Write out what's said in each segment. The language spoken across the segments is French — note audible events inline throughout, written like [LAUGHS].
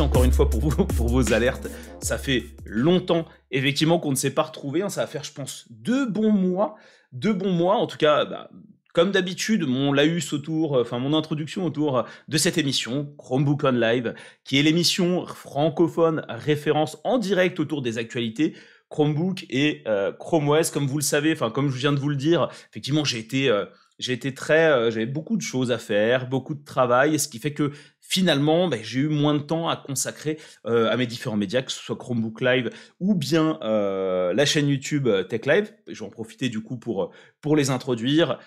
encore une fois pour vos alertes. Ça fait longtemps, effectivement, qu'on ne s'est pas retrouvé. Hein. Ça va faire, je pense, deux bons mois. Deux bons mois, en tout cas, bah, comme d'habitude, mon laus autour, enfin mon introduction autour de cette émission, Chromebook on Live, qui est l'émission francophone référence en direct autour des actualités Chromebook et euh, Chrome OS. Comme vous le savez, enfin comme je viens de vous le dire, effectivement, j'ai été euh, j'ai été très, euh, j'avais beaucoup de choses à faire, beaucoup de travail, ce qui fait que finalement, ben, j'ai eu moins de temps à consacrer euh, à mes différents médias, que ce soit Chromebook Live ou bien euh, la chaîne YouTube Tech Live. Je vais en profiter du coup pour les introduire.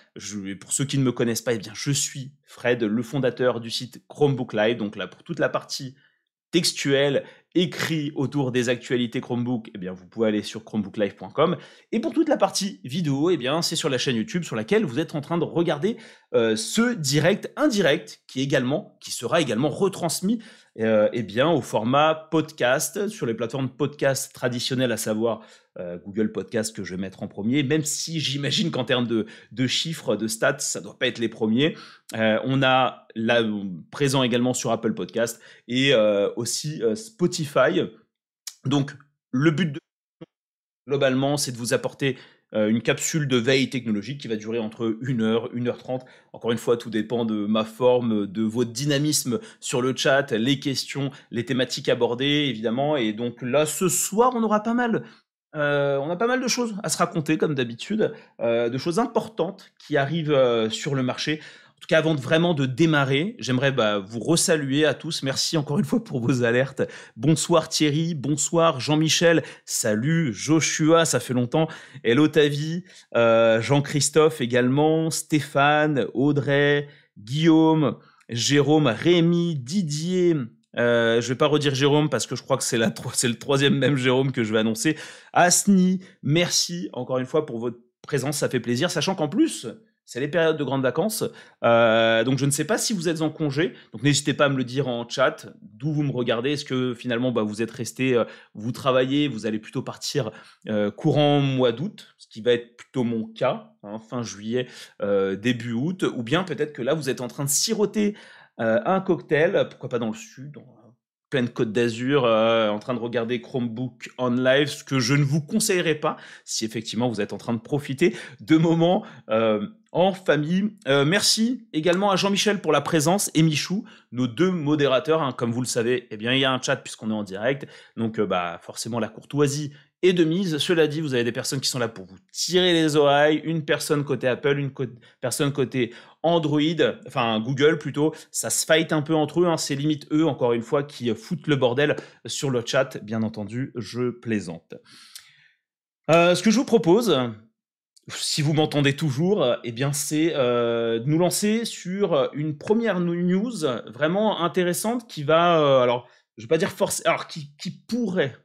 Pour ceux qui ne me connaissent pas, eh bien, je suis Fred, le fondateur du site Chromebook Live. Donc là, pour toute la partie textuel écrit autour des actualités Chromebook, eh bien, vous pouvez aller sur chromebooklive.com. Et pour toute la partie vidéo, eh bien, c'est sur la chaîne YouTube sur laquelle vous êtes en train de regarder euh, ce direct indirect qui sera également retransmis euh, eh bien, au format podcast sur les plateformes podcast traditionnelles, à savoir euh, Google Podcast que je vais mettre en premier, même si j'imagine qu'en termes de, chiffres, de stats, ça ne doit pas être les premiers. Euh, on a là présent également sur Apple Podcast et aussi Spotify. Donc, le but de globalement, c'est de vous apporter une capsule de veille technologique qui va durer entre 1 heure, 1 heure 30. Encore une fois, tout dépend de ma forme, de votre dynamisme sur le chat, les questions, les thématiques abordées, évidemment. Et donc là, ce soir, on aura pas mal euh, on a pas mal de choses à se raconter, comme d'habitude, euh, de choses importantes qui arrivent sur le marché tout cas, avant de vraiment de démarrer, j'aimerais bah, vous resaluer à tous. Merci encore une fois pour vos alertes. Bonsoir Thierry, bonsoir Jean-Michel, salut Joshua, ça fait longtemps. Hello Tavi, euh, Jean-Christophe également, Stéphane, Audrey, Guillaume, Jérôme, Rémi, Didier. Euh, je vais pas redire Jérôme parce que je crois que c'est le troisième même Jérôme que je vais annoncer. Asni, merci encore une fois pour votre présence, ça fait plaisir, sachant qu'en plus, c'est les périodes de grandes vacances. Euh, donc je ne sais pas si vous êtes en congé. Donc n'hésitez pas à me le dire en chat, d'où vous me regardez. Est-ce que finalement bah, vous êtes resté, euh, vous travaillez, vous allez plutôt partir euh, courant mois d'août, ce qui va être plutôt mon cas, hein, fin juillet, début août. Ou bien peut-être que là vous êtes en train de siroter un cocktail, pourquoi pas dans le sud, pleine Côte d'Azur euh, en train de regarder Chromebook on live, ce que je ne vous conseillerais pas si effectivement vous êtes en train de profiter de moments euh, en famille. Euh, merci également à Jean-Michel pour la présence et Michou, nos deux modérateurs. Hein. comme vous le savez, eh bien il y a un chat puisqu'on est en direct, donc bah forcément la courtoisie et de mise. Cela dit, vous avez des personnes qui sont là pour vous tirer les oreilles, une personne côté Apple, une personne côté Android, enfin Google plutôt. Ça se fight un peu entre eux, hein. c'est limite eux, encore une fois, qui foutent le bordel sur le chat. Bien entendu, je plaisante. Euh, ce que je vous propose, si vous m'entendez toujours, eh bien c'est euh, de nous lancer sur une première news vraiment intéressante qui va, euh, alors je vais pas dire force, alors qui pourrait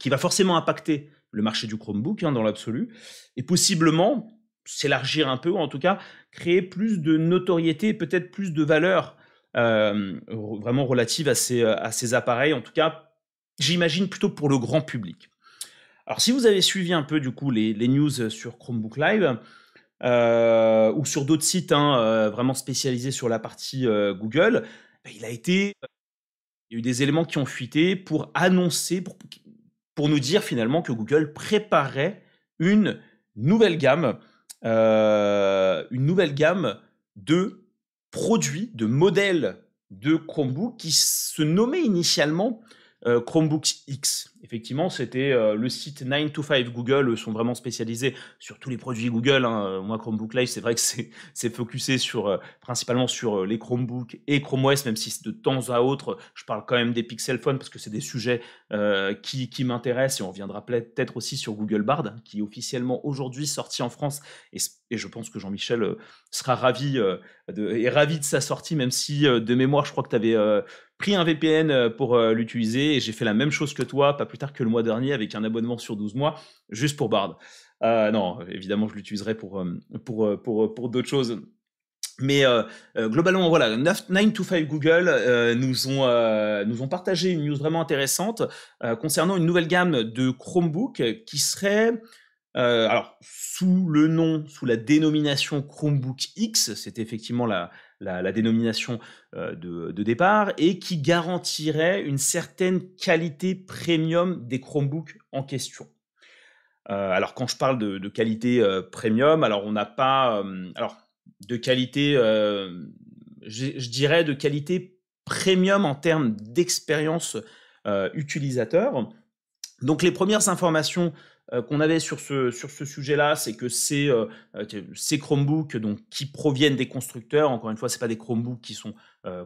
qui va forcément impacter le marché du Chromebook hein, dans l'absolu, et possiblement s'élargir un peu, ou en tout cas créer plus de notoriété, peut-être plus de valeur euh, vraiment relative à ces, à ces appareils, en tout cas, j'imagine plutôt pour le grand public. Alors si vous avez suivi un peu du coup les, news sur Chromebook Live, euh, ou sur d'autres sites hein, euh, vraiment spécialisés sur la partie Google, ben, il a été il y a eu des éléments qui ont fuité pour annoncer, pour nous dire finalement que Google préparait une nouvelle gamme, euh, de produits, de modèles de Chromebook qui se nommait initialement euh, Chromebook X. Effectivement, c'était euh, le site 9 to 5 Google, sont vraiment spécialisés sur tous les produits Google. Hein. Moi, Chromebook Live, c'est vrai que c'est [LAUGHS] focusé sur, euh, principalement sur les Chromebooks et Chrome OS, même si de temps à autre, je parle quand même des Pixel Phone parce que c'est des sujets qui, qui m'intéressent et on reviendra peut-être aussi sur Google Bard, qui est officiellement aujourd'hui sorti en France et, je pense que Jean-Michel sera ravi de, ravi de sa sortie, même si de mémoire, je crois que tu avais pris un VPN euh, pour euh, l'utiliser et j'ai fait la même chose que toi, plus tard que le mois dernier, avec un abonnement sur 12 mois, juste pour Bard. Euh, non, évidemment, je l'utiliserai pour, pour, pour, pour d'autres choses. Mais euh, euh, globalement, voilà, 9, to 5 Google euh, nous, ont, nous ont partagé une news vraiment intéressante concernant une nouvelle gamme de Chromebook qui serait, alors, sous le nom, sous la dénomination Chromebook X, c'est effectivement la, la, dénomination de, de, départ, et qui garantirait une certaine qualité premium des Chromebooks en question. alors, quand je parle de, de qualité premium, alors on n'a pas... alors, de qualité, euh, je, dirais de qualité premium en termes d'expérience euh, utilisateur. Donc les premières informations euh, qu'on avait sur ce, sujet-là, c'est que ces, ces Chromebooks donc, qui proviennent des constructeurs, encore une fois, ce pas des Chromebooks qui sont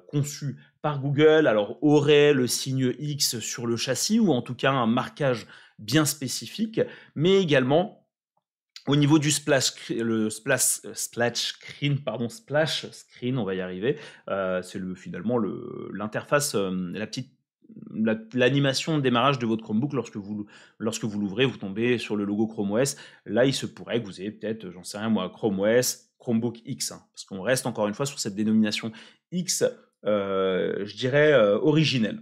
conçus par Google, alors auraient le signe X sur le châssis ou en tout cas un marquage bien spécifique, mais également au niveau du splash, euh, screen, pardon, splash screen, on va y arriver. Euh, c'est le finalement le l'interface, euh, la petite l'animation de démarrage de votre Chromebook lorsque vous l'ouvrez, vous tombez sur le logo Chrome OS. Là, il se pourrait que vous ayez peut-être, j'en sais rien moi, Chrome OS, Chromebook X, hein, parce qu'on reste encore une fois sur cette dénomination X, je dirais originelle.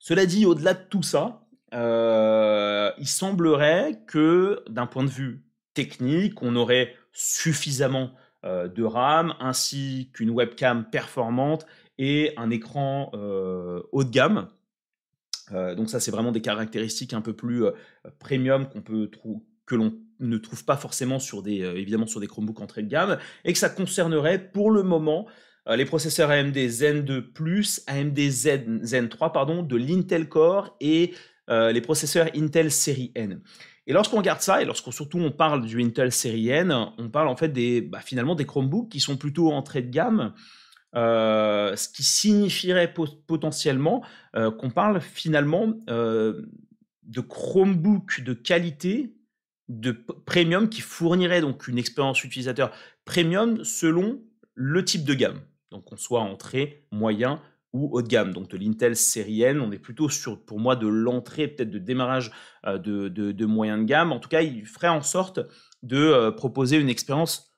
Cela dit, au-delà de tout ça, euh, il semblerait que d'un point de vue technique, on aurait suffisamment euh, de RAM ainsi qu'une webcam performante et un écran euh, haut de gamme. donc ça, c'est vraiment des caractéristiques un peu plus premium qu'on peut que l'on ne trouve pas forcément sur des évidemment sur des Chromebooks entrée de gamme et que ça concernerait pour le moment les processeurs AMD Zen 2 AMD Zen, Zen 3 pardon, de l'Intel Core et euh, les processeurs Intel série N. Et lorsqu'on regarde ça, et lorsqu'on surtout on parle du Intel série N, on parle en fait des, bah, finalement des Chromebooks qui sont plutôt entrée de gamme, euh, ce qui signifierait potentiellement euh, qu'on parle finalement de Chromebooks de qualité, de premium, qui fournirait donc une expérience utilisateur premium selon le type de gamme. Donc qu'on soit entrée, moyen ou haut de gamme, donc de l'Intel série N. On est plutôt sur, pour moi, de l'entrée, peut-être de démarrage euh, de, de, moyen de gamme. En tout cas, il ferait en sorte de euh, proposer une expérience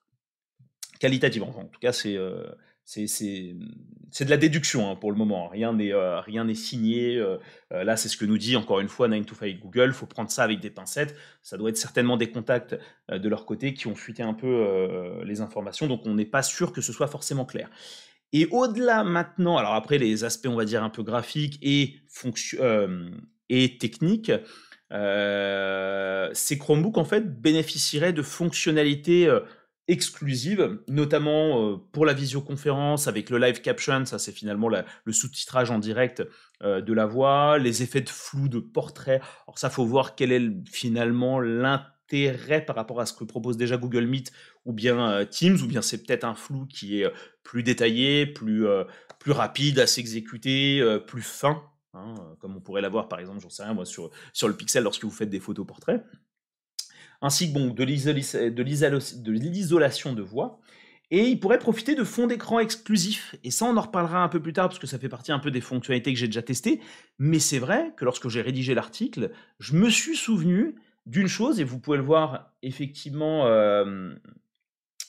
qualitative. en tout cas, c'est euh, c'est de la déduction hein, pour le moment. Rien n'est n'est signé. là, c'est ce que nous dit encore une fois 9 to 5 Google. Il faut prendre ça avec des pincettes. Ça doit être certainement des contacts de leur côté qui ont fuité un peu les informations. Donc, on n'est pas sûr que ce soit forcément clair. Et au-delà maintenant, alors après les aspects, on va dire, un peu graphiques et, euh, et techniques, euh, ces Chromebooks, en fait, bénéficieraient de fonctionnalités euh, exclusives, notamment pour la visioconférence avec le live caption, ça c'est finalement le sous-titrage en direct de la voix, les effets de flou de portrait. Alors ça, faut voir quel est finalement l'intérêt par rapport à ce que propose déjà Google Meet ou bien euh, Teams, ou bien c'est peut-être un flou qui est euh, plus détaillé, plus, euh, plus rapide à s'exécuter, plus fin, hein, comme on pourrait l'avoir par exemple, j'en sais rien moi, sur, sur le Pixel lorsque vous faites des photos portraits, ainsi que bon, de l'isolation de voix. Et il pourrait profiter de fonds d'écran exclusifs. Et ça, on en reparlera un peu plus tard parce que ça fait partie un peu des fonctionnalités que j'ai déjà testées. Mais c'est vrai que lorsque j'ai rédigé l'article, je me suis souvenu d'une chose, et vous pouvez le voir effectivement, euh,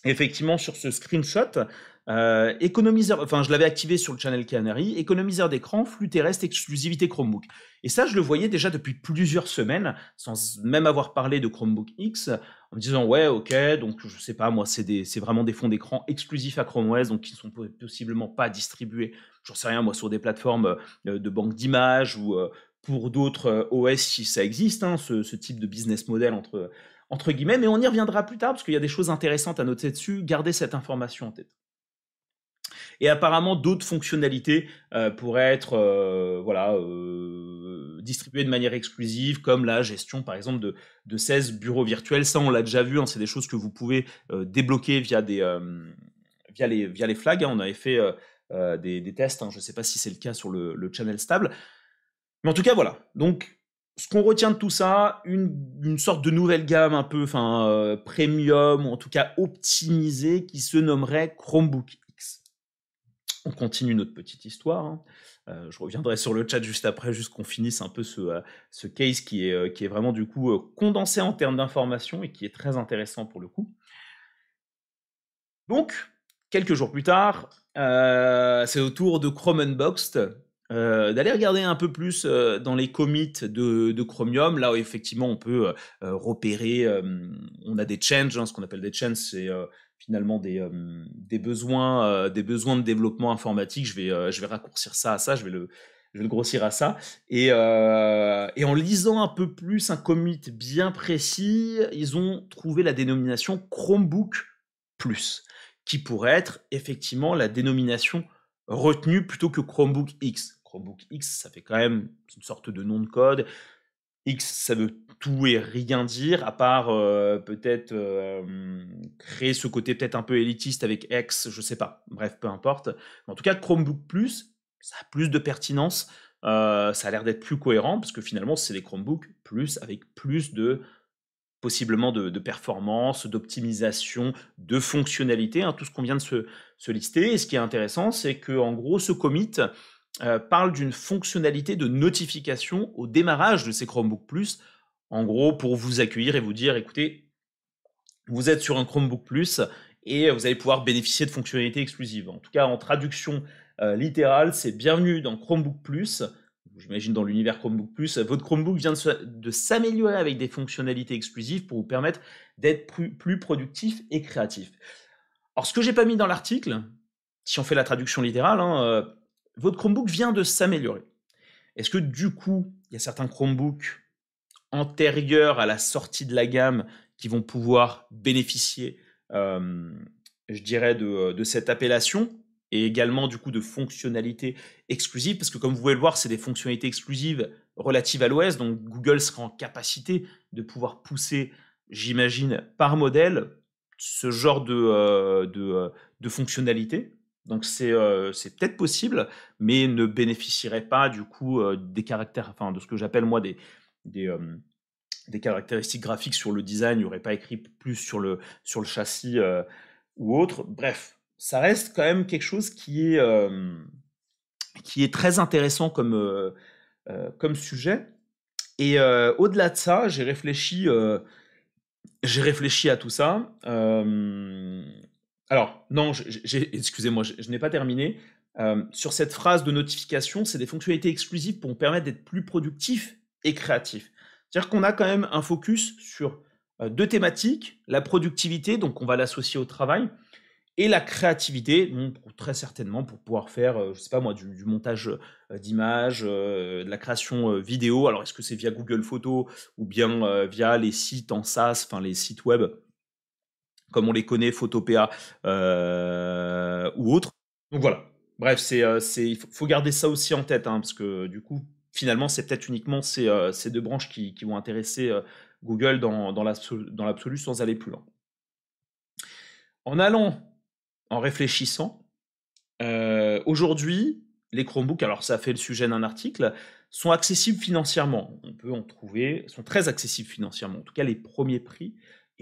effectivement sur ce screenshot, euh, économiseur, enfin je l'avais activé sur le channel Canary, économiseur d'écran, flux terrestre, exclusivité Chromebook. Et ça, je le voyais déjà depuis plusieurs semaines, sans même avoir parlé de Chromebook X, en me disant ouais, ok, donc je sais pas, moi c'est vraiment des fonds d'écran exclusifs à Chrome OS, donc qui ne sont possiblement pas distribués, j'en sais rien moi, sur des plateformes euh, de banque d'images ou pour d'autres euh, OS si ça existe, hein, ce, type de business model entre, entre guillemets, mais on y reviendra plus tard parce qu'il y a des choses intéressantes à noter dessus, gardez cette information en tête. Et apparemment, d'autres fonctionnalités euh, pourraient être euh, voilà, distribuées de manière exclusive, comme la gestion, par exemple, de, de 16 bureaux virtuels. Ça, on l'a déjà vu, hein, c'est des choses que vous pouvez débloquer via, des, via, les, via les flags. Hein. On avait fait des, tests, je ne sais pas si c'est le cas sur le, le channel stable. Mais en tout cas, voilà. Donc, ce qu'on retient de tout ça, une, sorte de nouvelle gamme un peu, enfin, euh, premium, ou en tout cas optimisée, qui se nommerait Chromebook X. On continue notre petite histoire. Hein. Euh, je reviendrai sur le chat juste après, juste qu'on finisse un peu ce, euh, case qui est, qui est vraiment du coup condensé en termes d'informations et qui est très intéressant pour le coup. Donc, quelques jours plus tard, c'est au tour de Chrome Unboxed euh, d'aller regarder un peu plus euh, dans les commits de, Chromium, là où effectivement on peut repérer, on a des changes, hein, ce qu'on appelle des changes, c'est finalement des, des, besoins, des besoins de développement informatique. Je vais, je vais raccourcir ça à ça, je vais le, je vais le grossir à ça. Et, et, en lisant un peu plus un commit bien précis, ils ont trouvé la dénomination Chromebook Plus, qui pourrait être effectivement la dénomination retenue plutôt que Chromebook X. Chromebook X, ça fait quand même une sorte de nom de code. X, ça veut tout et rien dire, à part euh, peut-être euh, créer ce côté peut-être un peu élitiste avec X, je sais pas. Bref, peu importe. En tout cas, Chromebook Plus, ça a plus de pertinence. Euh, ça a l'air d'être plus cohérent parce que finalement, c'est des Chromebooks plus avec plus de possiblement de, performance, d'optimisation, de fonctionnalité, hein, tout ce qu'on vient de se, se, lister. Et ce qui est intéressant, c'est que en gros, ce commit euh, parle d'une fonctionnalité de notification au démarrage de ces Chromebook Plus, en gros pour vous accueillir et vous dire, écoutez, vous êtes sur un Chromebook Plus et vous allez pouvoir bénéficier de fonctionnalités exclusives. En tout cas, en traduction euh, littérale, c'est bienvenue dans Chromebook Plus j'imagine dans l'univers Chromebook Plus, votre Chromebook vient de, s'améliorer avec des fonctionnalités exclusives pour vous permettre d'être plus, productif et créatif. Alors, ce que j'ai pas mis dans l'article, si on fait la traduction littérale, hein, euh, votre Chromebook vient de s'améliorer. Est-ce que du coup, il y a certains Chromebooks antérieurs à la sortie de la gamme qui vont pouvoir bénéficier, euh, je dirais, de cette appellation et également du coup de fonctionnalités exclusives, parce que comme vous pouvez le voir, c'est des fonctionnalités exclusives relatives à l'OS, donc Google sera en capacité de pouvoir pousser, j'imagine, par modèle, ce genre de, euh, de fonctionnalités. Donc c'est euh, c'est peut-être possible, mais ne bénéficierait pas du coup euh, des caractères, enfin de ce que j'appelle moi des, des caractéristiques graphiques sur le design, il n'y aurait pas écrit plus sur le, sur le châssis ou autre. Bref, ça reste quand même quelque chose qui est, euh, très intéressant comme, euh, euh, sujet. Et au-delà de ça, j'ai réfléchi à tout ça. Alors, non, excusez-moi, je, n'ai pas terminé. sur cette phrase de notification, c'est des fonctionnalités exclusives pour permettre d'être plus productifs et créatifs. C'est-à-dire qu'on a quand même un focus sur deux thématiques, la productivité, donc on va l'associer au travail, et la créativité, très certainement pour pouvoir faire, euh, je sais pas moi, du, montage euh, d'images, euh, de la création vidéo. Alors, est-ce que c'est via Google Photos ou bien via les sites en SaaS, enfin les sites web, comme on les connaît, Photopea ou autres. Donc voilà. Bref, c'est, il faut garder ça aussi en tête, hein, parce que du coup, finalement, c'est peut-être uniquement ces, ces, deux branches qui, vont intéresser Google dans, dans l'absolu sans aller plus loin. En allant en réfléchissant, euh, aujourd'hui, les Chromebooks, alors ça fait le sujet d'un article, sont accessibles financièrement. On peut en trouver, sont très accessibles financièrement. En tout cas, les premiers prix.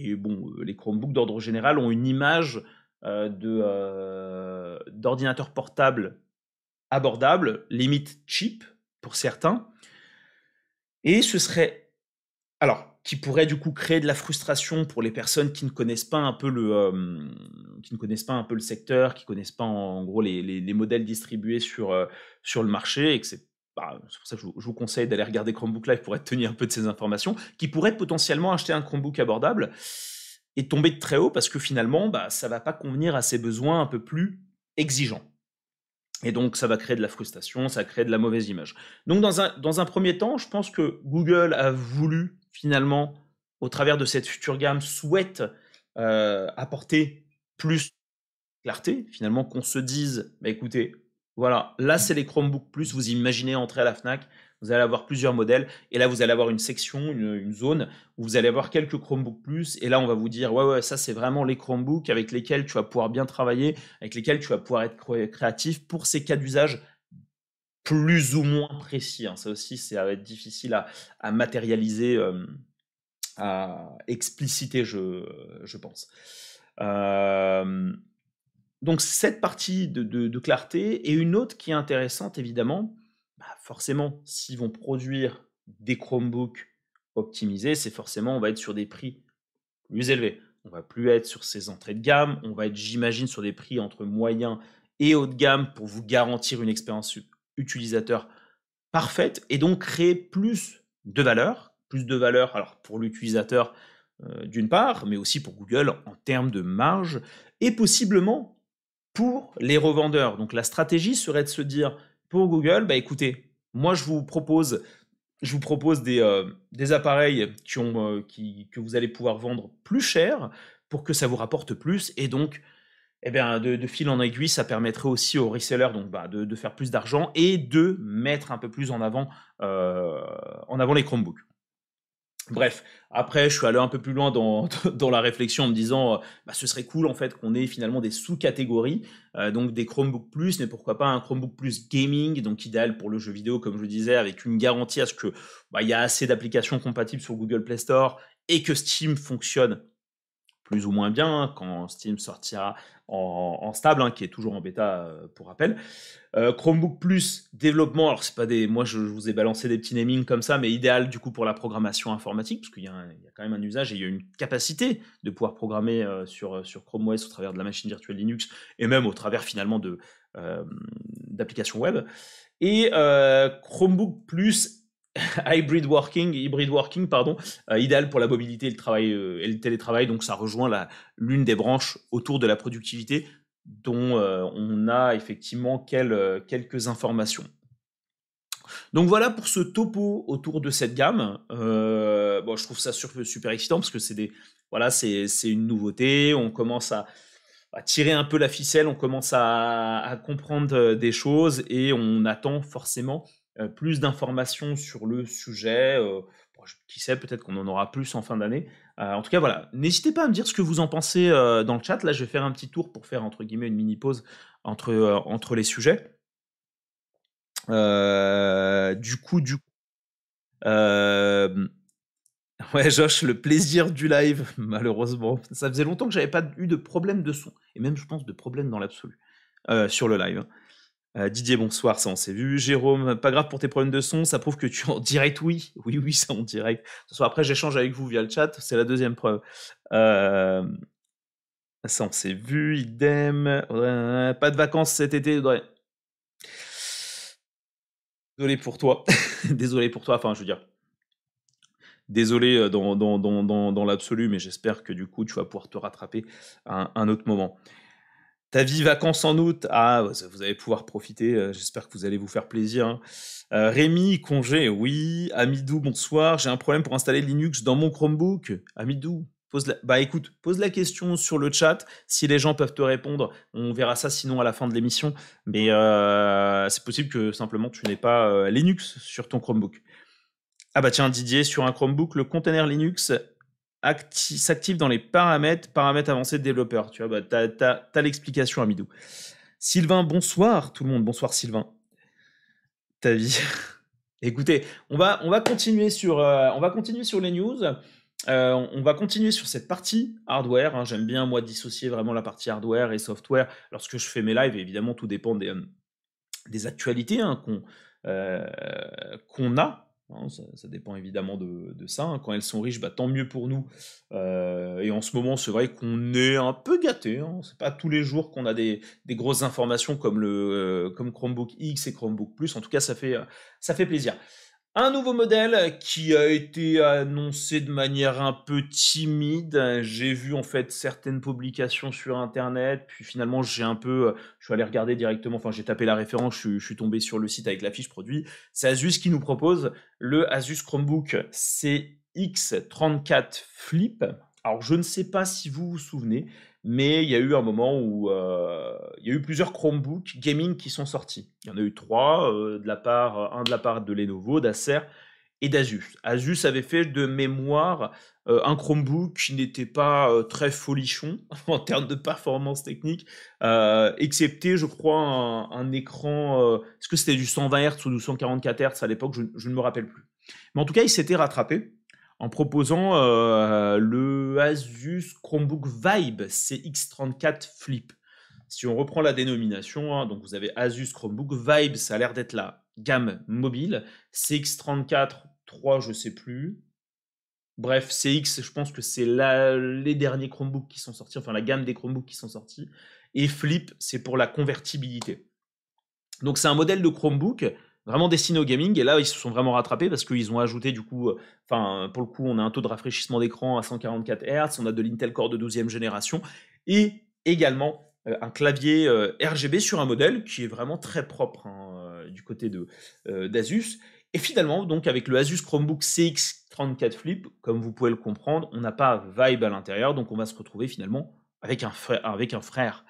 Et bon, euh, les Chromebooks d'ordre général ont une image euh, de d'ordinateur portable abordable, limite cheap pour certains. Et ce serait, alors qui pourrait du coup créer de la frustration pour les personnes qui ne connaissent pas un peu le, euh, qui ne connaissent pas un peu le secteur, qui connaissent pas en, gros les, les, modèles distribués sur, euh, sur le marché, et que c'est bah, pour ça que je vous, conseille d'aller regarder Chromebook Live pour être un peu de ces informations, qui pourraient potentiellement acheter un Chromebook abordable et tomber de très haut parce que finalement, bah, ça va pas convenir à ses besoins un peu plus exigeants. Et donc, ça va créer de la frustration, ça va créer de la mauvaise image. Donc, dans un, dans un premier temps, je pense que Google a voulu finalement, au travers de cette future gamme, souhaite euh, apporter plus de clarté, finalement, qu'on se dise, bah, écoutez, voilà, là c'est les Chromebook Plus, vous imaginez entrer à la FNAC, vous allez avoir plusieurs modèles, et là vous allez avoir une section, une, zone, où vous allez avoir quelques Chromebook Plus, et là on va vous dire, ouais, ouais, ça c'est vraiment les Chromebooks avec lesquels tu vas pouvoir bien travailler, avec lesquels tu vas pouvoir être créatif pour ces cas d'usage plus ou moins précis. Hein. Ça aussi, ça va être difficile à, matérialiser, à expliciter, je, je pense. Donc cette partie de, clarté et une autre qui est intéressante, évidemment, bah, forcément, s'ils vont produire des Chromebooks optimisés, c'est forcément, on va être sur des prix plus élevés. on va plus être sur ces entrées de gamme, on va être, j'imagine, sur des prix entre moyens et haut de gamme pour vous garantir une expérience utilisateur parfaite et donc créer plus de valeur, plus de valeur alors pour l'utilisateur euh, d'une part, mais aussi pour Google en termes de marge et possiblement pour les revendeurs. Donc la stratégie serait de se dire pour Google, bah écoutez, moi je vous propose je vous propose des, euh, des appareils qui ont, euh, qui, que vous allez pouvoir vendre plus cher pour que ça vous rapporte plus. Et donc, eh bien, de, fil en aiguille, ça permettrait aussi aux resellers donc, bah, de, faire plus d'argent et de mettre un peu plus en avant, euh, en avant les Chromebooks. Bref, après, je suis allé un peu plus loin dans, [LAUGHS] dans la réflexion en me disant, euh, bah, ce serait cool en fait qu'on ait finalement des sous-catégories, euh, donc des Chromebook Plus, mais pourquoi pas un Chromebook Plus Gaming, donc idéal pour le jeu vidéo, comme je le disais, avec une garantie à ce que bah, il y a assez d'applications compatibles sur Google Play Store et que Steam fonctionne plus ou moins bien hein, quand Steam sortira en, stable, hein, qui est toujours en bêta euh, pour rappel. Euh, Chromebook Plus développement, alors c'est pas des, moi je, vous ai balancé des petits namings comme ça, mais idéal du coup pour la programmation informatique, parce qu'il y, a quand même un usage et il y a une capacité de pouvoir programmer euh, sur, sur Chrome OS au travers de la machine virtuelle Linux et même au travers finalement d'applications web. Et Chromebook Plus [LAUGHS] hybrid working, hybrid working, pardon, euh, idéal pour la mobilité et le, travail, euh, le télétravail. Donc, ça rejoint l'une des branches autour de la productivité dont euh, on a effectivement quelques informations. Donc voilà pour ce topo autour de cette gamme. bon, je trouve ça super, excitant parce que c'est voilà, une nouveauté. On commence à, tirer un peu la ficelle, on commence à comprendre des choses et on attend forcément euh, plus d'informations sur le sujet. Euh, qui sait, peut-être qu'on en aura plus en fin d'année. Euh, en tout cas, voilà. N'hésitez pas à me dire ce que vous en pensez dans le chat. Là, je vais faire un petit tour pour faire, entre guillemets, une mini-pause entre, entre les sujets. du coup, du coup. [LAUGHS] Ouais, Josh, le plaisir du live, [LAUGHS] malheureusement. Ça faisait longtemps que j'avais pas eu de problème de son. Et même, je pense, de problème dans l'absolu. sur le live. Euh, Didier, bonsoir, ça on s'est vu. Jérôme, pas grave pour tes problèmes de son, ça prouve que tu en direct, oui. [LAUGHS] Oui, oui, c'est en direct. soit après, j'échange avec vous via le chat, c'est la deuxième preuve. Euh, ça on s'est vu, idem. pas de vacances cet été, Désolé pour toi. [LAUGHS] Désolé pour toi, enfin, je veux dire. Désolé euh, dans, dans, dans, dans l'absolu, mais j'espère que du coup, tu vas pouvoir te rattraper à un autre moment. Ta vie vacances en août, ah, vous allez pouvoir profiter. Euh, j'espère que vous allez vous faire plaisir. Hein. Euh, Rémi, congé, oui. Amidou, bonsoir. J'ai un problème pour installer Linux dans mon Chromebook. Amidou, pose la... bah écoute, pose la question sur le chat. Si les gens peuvent te répondre, on verra ça sinon à la fin de l'émission. Mais euh, c'est possible que simplement tu n'aies pas Linux sur ton Chromebook. Ah bah tiens, Didier, sur un Chromebook, le container Linux s'active dans les paramètres, paramètres avancés de développeur. Tu vois, bah, tu as, l'explication, Amidou. Sylvain, bonsoir tout le monde. Bonsoir Sylvain. Ta vie. [LAUGHS] Écoutez, on va, on, va continuer sur, euh, on va continuer sur les news. Euh, on va continuer sur cette partie hardware. Hein. J'aime bien, moi, dissocier vraiment la partie hardware et software lorsque je fais mes lives. évidemment, tout dépend des, euh, des actualités hein, qu'on a Hein, ça, dépend évidemment de, ça. Hein. Quand elles sont riches, bah, tant mieux pour nous. Euh, et en ce moment, c'est vrai qu'on est un peu gâté. Hein. C'est pas tous les jours qu'on a des, grosses informations comme le euh, comme Chromebook X et Chromebook Plus. En tout cas, ça fait ça fait plaisir. Un nouveau modèle qui a été annoncé de manière un peu timide. J'ai vu en fait certaines publications sur internet, puis finalement j'ai un peu, je suis allé regarder directement, enfin j'ai tapé la référence, je, suis tombé sur le site avec la fiche produit. C'est Asus qui nous propose le Asus Chromebook CX34 Flip. Alors je ne sais pas si vous vous souvenez, mais il y a eu un moment où euh, il y a eu plusieurs Chromebooks gaming qui sont sortis. Il y en a eu trois, euh, de la part, un de la part de Lenovo, d'Acer et d'Asus. Asus avait fait de mémoire euh, un Chromebook qui n'était pas très folichon [LAUGHS] en termes de performance technique, excepté, je crois, un, écran. Est-ce que c'était du 120 Hz ou du 144 Hz à l'époque? Je, ne me rappelle plus. Mais en tout cas, il s'était rattrapé en proposant euh, le Asus Chromebook Vibe CX34 Flip. Si on reprend la dénomination, hein, donc vous avez Asus Chromebook Vibe, ça a l'air d'être la gamme mobile. CX34, 3, je sais plus. Bref, CX, je pense que c'est les derniers Chromebooks qui sont sortis, enfin la gamme des Chromebooks qui sont sortis. Et Flip, c'est pour la convertibilité. Donc c'est un modèle de Chromebook vraiment destiné au gaming. Et là, ils se sont vraiment rattrapés parce qu'ils ont ajouté du coup, euh, enfin pour le coup, on a un taux de rafraîchissement d'écran à 144 Hz, on a de l'Intel Core de 12e génération et également euh, un clavier euh, RGB sur un modèle qui est vraiment très propre hein, du côté de d'Asus. Et finalement, donc avec le Asus Chromebook CX34 Flip, comme vous pouvez le comprendre, on n'a pas Vibe à l'intérieur, donc on va se retrouver finalement avec un frère. Avec un frère.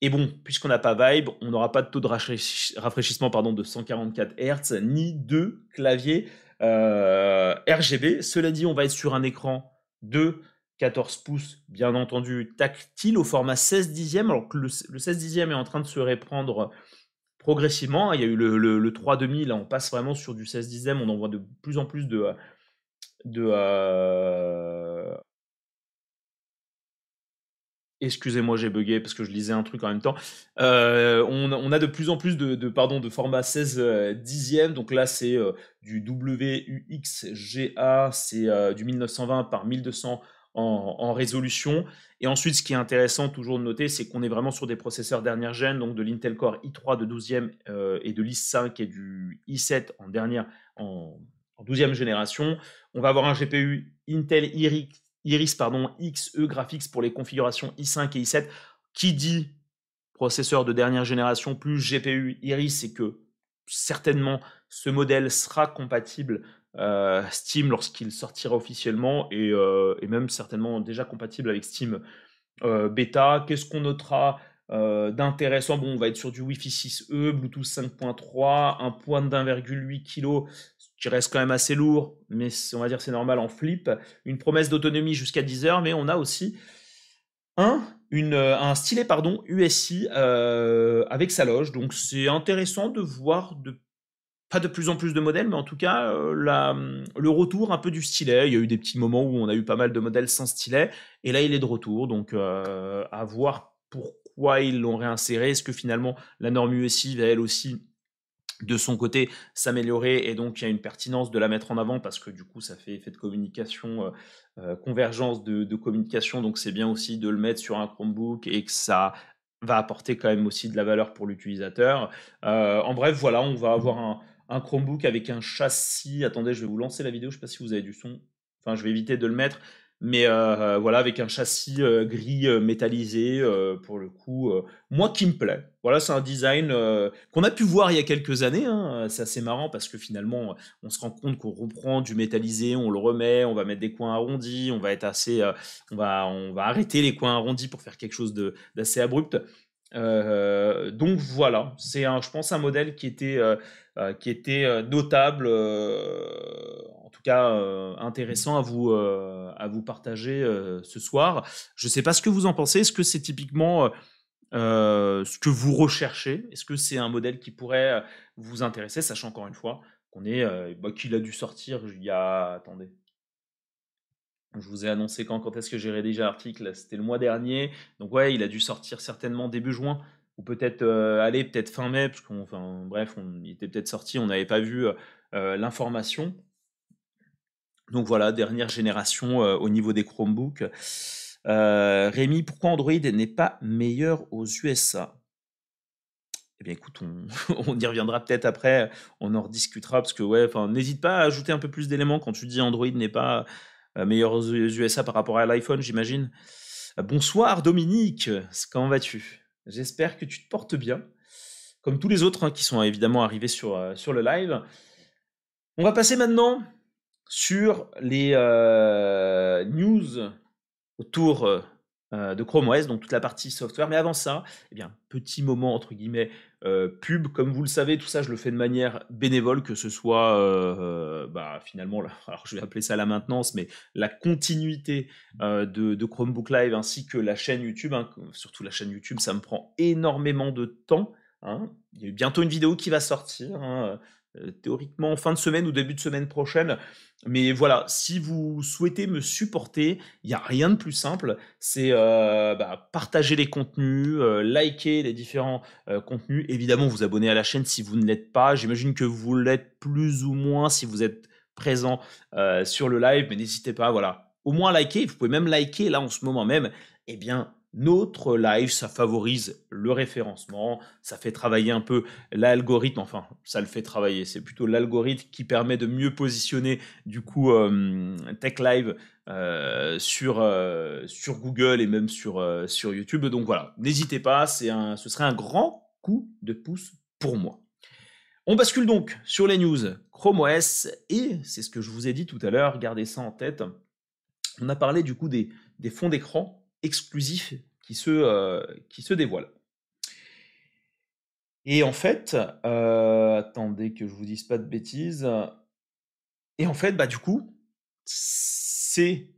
Et bon, puisqu'on n'a pas Vibe, on n'aura pas de taux de rafraîchissement pardon, de 144 Hz, ni de clavier euh, RGB. Cela dit, on va être sur un écran de 14 pouces, bien entendu, tactile au format 16 dixième, alors que le, 16 dixième est en train de se répandre progressivement. Il y a eu le, le, 3,5, là on passe vraiment sur du 16 dixième, on en voit de plus en plus de, de, euh, Excusez-moi, j'ai bugué parce que je lisais un truc en même temps. Euh, on, a de plus en plus de, pardon, de format 16 euh, dixièmes. Donc là, c'est euh, du WUXGA, c'est du 1920 par 1200 en, résolution. Et ensuite, ce qui est intéressant toujours de noter, c'est qu'on est vraiment sur des processeurs dernière gêne, donc de l'Intel Core i3 de 12e et de l'i5 et du i7 en dernière, en, en 12e génération. On va avoir un GPU Intel Iris Iris pardon, XE Graphics pour les configurations i5 et i7. Qui dit processeur de dernière génération plus GPU Iris, c'est que certainement ce modèle sera compatible euh, Steam lorsqu'il sortira officiellement et, euh, et, même certainement déjà compatible avec Steam euh, bêta. Qu'est-ce qu'on notera d'intéressant? Bon, on va être sur du Wi-Fi 6E, Bluetooth 5.3, un poids d'1,8 kg qui reste quand même assez lourd, mais on va dire c'est normal en flip. Une promesse d'autonomie jusqu'à 10 heures, mais on a aussi un, une, euh, un stylet pardon, USI euh, avec sa loge. Donc c'est intéressant de voir de pas de plus en plus de modèles, mais en tout cas euh, la, le retour un peu du stylet. Il y a eu des petits moments où on a eu pas mal de modèles sans stylet, et là il est de retour. Donc à voir pourquoi ils l'ont réinséré. Est-ce que finalement la norme USI va elle aussi de son côté s'améliorer et donc il y a une pertinence de la mettre en avant parce que du coup ça fait effet de communication, euh, euh, convergence de, communication, donc c'est bien aussi de le mettre sur un Chromebook et que ça va apporter quand même aussi de la valeur pour l'utilisateur. Euh, en bref, voilà, on va avoir un, un, Chromebook avec un châssis. Attendez, je vais vous lancer la vidéo, je ne sais pas si vous avez du son. Enfin, je vais éviter de le mettre mais euh, voilà, avec un châssis euh, gris euh, métallisé, pour le coup, moi qui me plaît. Voilà, c'est un design qu'on a pu voir il y a quelques années. Hein. C'est assez marrant parce que finalement, on se rend compte qu'on reprend du métallisé, on le remet, on va mettre des coins arrondis, on va être assez, on va, on va arrêter les coins arrondis pour faire quelque chose d'assez abrupt. Donc voilà, c'est je pense un modèle qui était, qui était notable cas euh, intéressant à vous, euh, à vous partager euh, ce soir. Je ne sais pas ce que vous en pensez. Est-ce que c'est typiquement ce que vous recherchez? Est-ce que c'est un modèle qui pourrait vous intéresser, sachant encore une fois qu'on est, bah, qu'il a dû sortir il y a, attendez, je vous ai annoncé quand, est-ce que j'ai rédigé l'article, c'était le mois dernier. Donc ouais, il a dû sortir certainement début juin ou peut-être aller peut-être fin mai, parce qu'on, bref, on, il était peut-être sorti, on n'avait pas vu l'information. Donc voilà, dernière génération euh, au niveau des Chromebooks. Euh, Rémi, pourquoi Android n'est pas meilleur aux USA Eh bien écoute, [LAUGHS] on, y reviendra peut-être après, on en rediscutera, parce que ouais, n'hésite pas à ajouter un peu plus d'éléments quand tu dis Android n'est pas euh, meilleur aux USA par rapport à l'iPhone, j'imagine. Bonsoir Dominique, comment vas-tu? J'espère que tu te portes bien, comme tous les autres hein, qui sont évidemment arrivés sur, sur le live. On va passer maintenant sur les euh, news autour euh, de Chrome OS, donc toute la partie software. Mais avant ça, eh bien, petit moment entre guillemets euh, pub. Comme vous le savez, tout ça, je le fais de manière bénévole, que ce soit bah, finalement, [LAUGHS] alors je vais appeler ça la maintenance, mais la continuité de, Chromebook Live ainsi que la chaîne YouTube. Hein, surtout la chaîne YouTube, ça me prend énormément de temps. Hein. Il y a bientôt une vidéo qui va sortir. Hein, théoriquement en fin de semaine ou début de semaine prochaine mais voilà, si vous souhaitez me supporter, il n'y a rien de plus simple. C'est euh, bah, partager les contenus, euh, liker les différents euh, contenus. Évidemment, vous abonner à la chaîne si vous ne l'êtes pas. J'imagine que vous l'êtes plus ou moins si vous êtes présent sur le live, mais n'hésitez pas, voilà, au moins liker. Vous pouvez même liker là en ce moment même. Eh bien, notre live, ça favorise le référencement, ça fait travailler un peu l'algorithme, enfin, ça le fait travailler, c'est plutôt l'algorithme qui permet de mieux positionner du coup euh, Tech Live euh, sur, euh, sur Google et même sur, YouTube. Donc voilà, n'hésitez pas, un, ce serait un grand coup de pouce pour moi. On bascule donc sur les news Chrome OS et c'est ce que je vous ai dit tout à l'heure, gardez ça en tête. On a parlé du coup des fonds d'écran exclusif qui se, euh, qui se dévoile. Et en fait, euh, attendez que je vous dise pas de bêtises. Et en fait, bah du coup, ces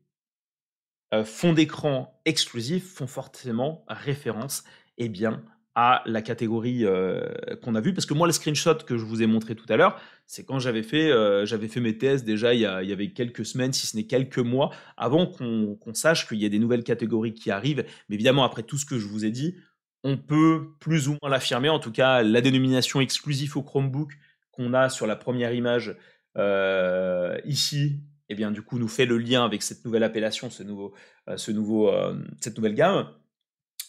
euh, fonds d'écran exclusifs font forcément référence, eh bien, à la catégorie euh, qu'on a vue. Parce que moi, le screenshot que je vous ai montré tout à l'heure, c'est quand j'avais fait, euh, j'avais fait mes tests déjà il y, a, il y, avait quelques semaines, si ce n'est quelques mois, avant qu'on sache qu'il y a des nouvelles catégories qui arrivent. Mais évidemment, après tout ce que je vous ai dit, on peut plus ou moins l'affirmer. En tout cas, la dénomination exclusive au Chromebook qu'on a sur la première image euh, ici, eh bien, du coup, nous fait le lien avec cette nouvelle appellation, ce nouveau, ce nouveau, cette nouvelle gamme.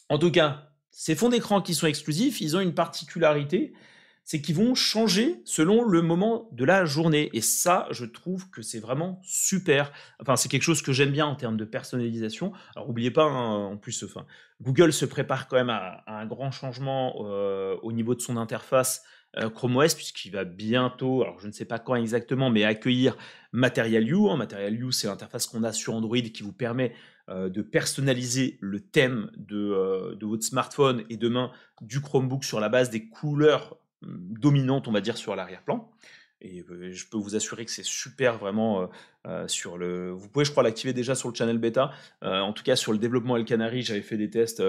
En tout cas, ces fonds d'écran qui sont exclusifs, ils ont une particularité, c'est qu'ils vont changer selon le moment de la journée. Et ça, je trouve que c'est vraiment super. Enfin, c'est quelque chose que j'aime bien en termes de personnalisation. Alors, n'oubliez pas, hein, en plus, Google se prépare quand même à, un grand changement euh, au niveau de son interface euh, Chrome OS, puisqu'il va bientôt, alors je ne sais pas quand exactement, mais accueillir Material You. Hein. Material You, c'est l'interface qu'on a sur Android qui vous permet de personnaliser le thème euh, de, votre smartphone et demain du Chromebook sur la base des couleurs hum, dominantes, on va dire, sur l'arrière-plan. Et euh, je peux vous assurer que c'est super vraiment sur le. Vous pouvez, je crois, l'activer déjà sur le channel bêta. en tout cas, sur le développement El Canary, j'avais fait des tests.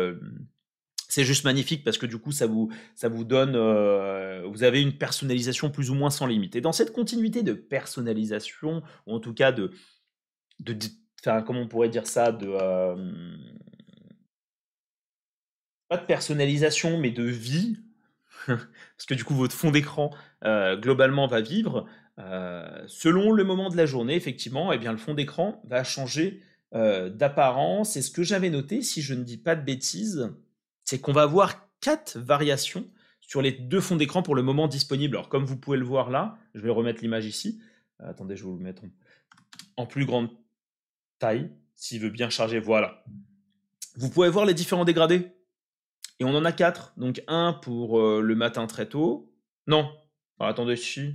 c'est juste magnifique parce que du coup, ça vous, ça vous donne. vous avez une personnalisation plus ou moins sans limite. Et dans cette continuité de personnalisation, ou en tout cas de, de enfin, comment on pourrait dire ça, de pas de personnalisation, mais de vie, [LAUGHS] parce que du coup votre fond d'écran globalement va vivre. selon le moment de la journée, effectivement, eh bien le fond d'écran va changer d'apparence. Et ce que j'avais noté, si je ne dis pas de bêtises, c'est qu'on va avoir quatre variations sur les deux fonds d'écran pour le moment disponibles. Alors comme vous pouvez le voir là, je vais remettre l'image ici. attendez, je vais vous le mettre en plus grande taille, s'il veut bien charger, voilà. Vous pouvez voir les différents dégradés. Et on en a quatre. Donc un pour euh, le matin très tôt. Non. attendez, si.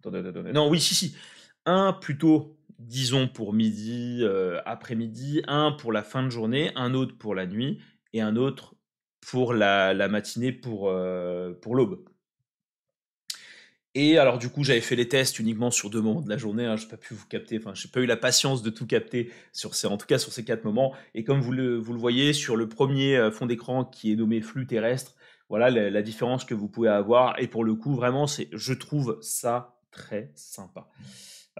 Attendez, attendez. Non, oui, si, si. Un plutôt, disons, pour midi, euh, après-midi. Un pour la fin de journée. Un autre pour la nuit. Et un autre pour la, matinée, pour, euh, pour l'aube. Et alors du coup, j'avais fait les tests uniquement sur deux moments de la journée. Hein, je n'ai pas pu vous capter. Enfin, j'ai pas eu la patience de tout capter sur ces, en tout cas sur ces quatre moments. Et comme vous le, vous le voyez sur le premier euh, fond d'écran qui est nommé flux terrestre, voilà la, la, différence que vous pouvez avoir. Et pour le coup, vraiment, c'est, je trouve ça très sympa.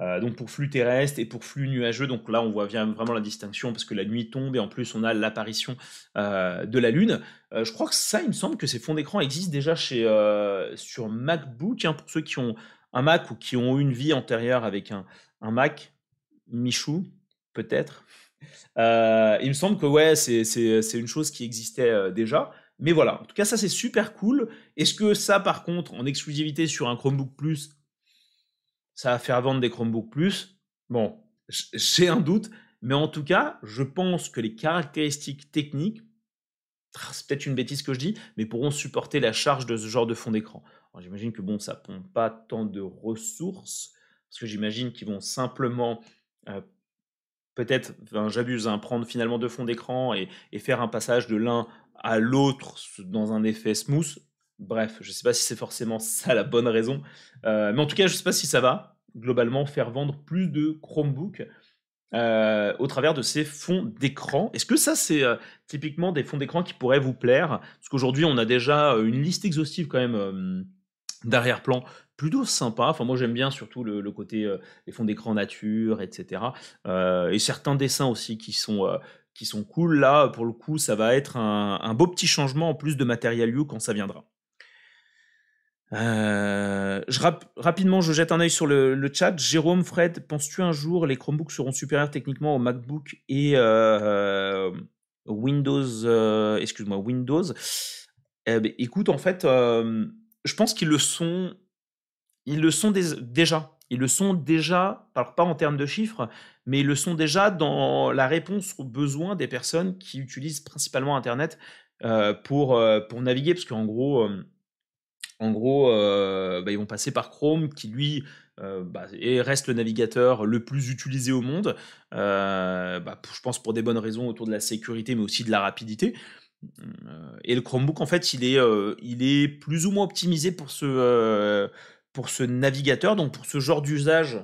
Euh, donc pour flux terrestre et pour flux nuageux, donc là on voit bien vraiment la distinction parce que la nuit tombe et en plus on a l'apparition euh, de la lune. Euh, je crois que ça, il me semble que ces fonds d'écran existent déjà chez, sur MacBook, hein, pour ceux qui ont un Mac ou qui ont eu une vie antérieure avec un, un Mac, Michou, peut-être. il me semble que ouais, c'est une chose qui existait déjà. Mais voilà, en tout cas ça c'est super cool. Est-ce que ça par contre en exclusivité sur un Chromebook Plus ça va faire vendre des Chromebooks Plus. Bon, j'ai un doute, mais en tout cas, je pense que les caractéristiques techniques, c'est peut-être une bêtise que je dis, mais pourront supporter la charge de ce genre de fond d'écran. J'imagine que bon, ça pompe pas tant de ressources, parce que j'imagine qu'ils vont simplement, euh, peut-être, j'abuse, hein, prendre finalement deux fonds d'écran et, faire un passage de l'un à l'autre dans un effet smooth. Bref, je ne sais pas si c'est forcément ça la bonne raison. Euh, mais en tout cas, je ne sais pas si ça va globalement faire vendre plus de Chromebook euh, au travers de ces fonds d'écran. Est-ce que ça, c'est euh, typiquement des fonds d'écran qui pourraient vous plaire? Parce qu'aujourd'hui, on a déjà une liste exhaustive quand même d'arrière-plan plutôt sympa. Enfin, moi, j'aime bien surtout le, côté des fonds d'écran nature, etc. et certains dessins aussi qui sont cool. Là, pour le coup, ça va être un, un beau petit changement en plus de Material You quand ça viendra. Euh, je rapidement, je jette un œil sur le, chat. Jérôme, Fred, penses-tu un jour les Chromebooks seront supérieurs techniquement au MacBook et Windows Excuse-moi, Windows? Eh ben, écoute, en fait, je pense qu'ils le sont. Ils le sont déjà. Ils le sont déjà, alors pas en termes de chiffres, mais ils le sont déjà dans la réponse aux besoins des personnes qui utilisent principalement Internet pour, pour naviguer, parce qu'en gros, en gros, euh, bah, ils vont passer par Chrome, qui lui euh, bah, reste le navigateur le plus utilisé au monde. Euh, bah, je pense pour des bonnes raisons autour de la sécurité, mais aussi de la rapidité. Et le Chromebook, en fait, il est, il est plus ou moins optimisé pour ce, pour ce navigateur, donc pour ce genre d'usage.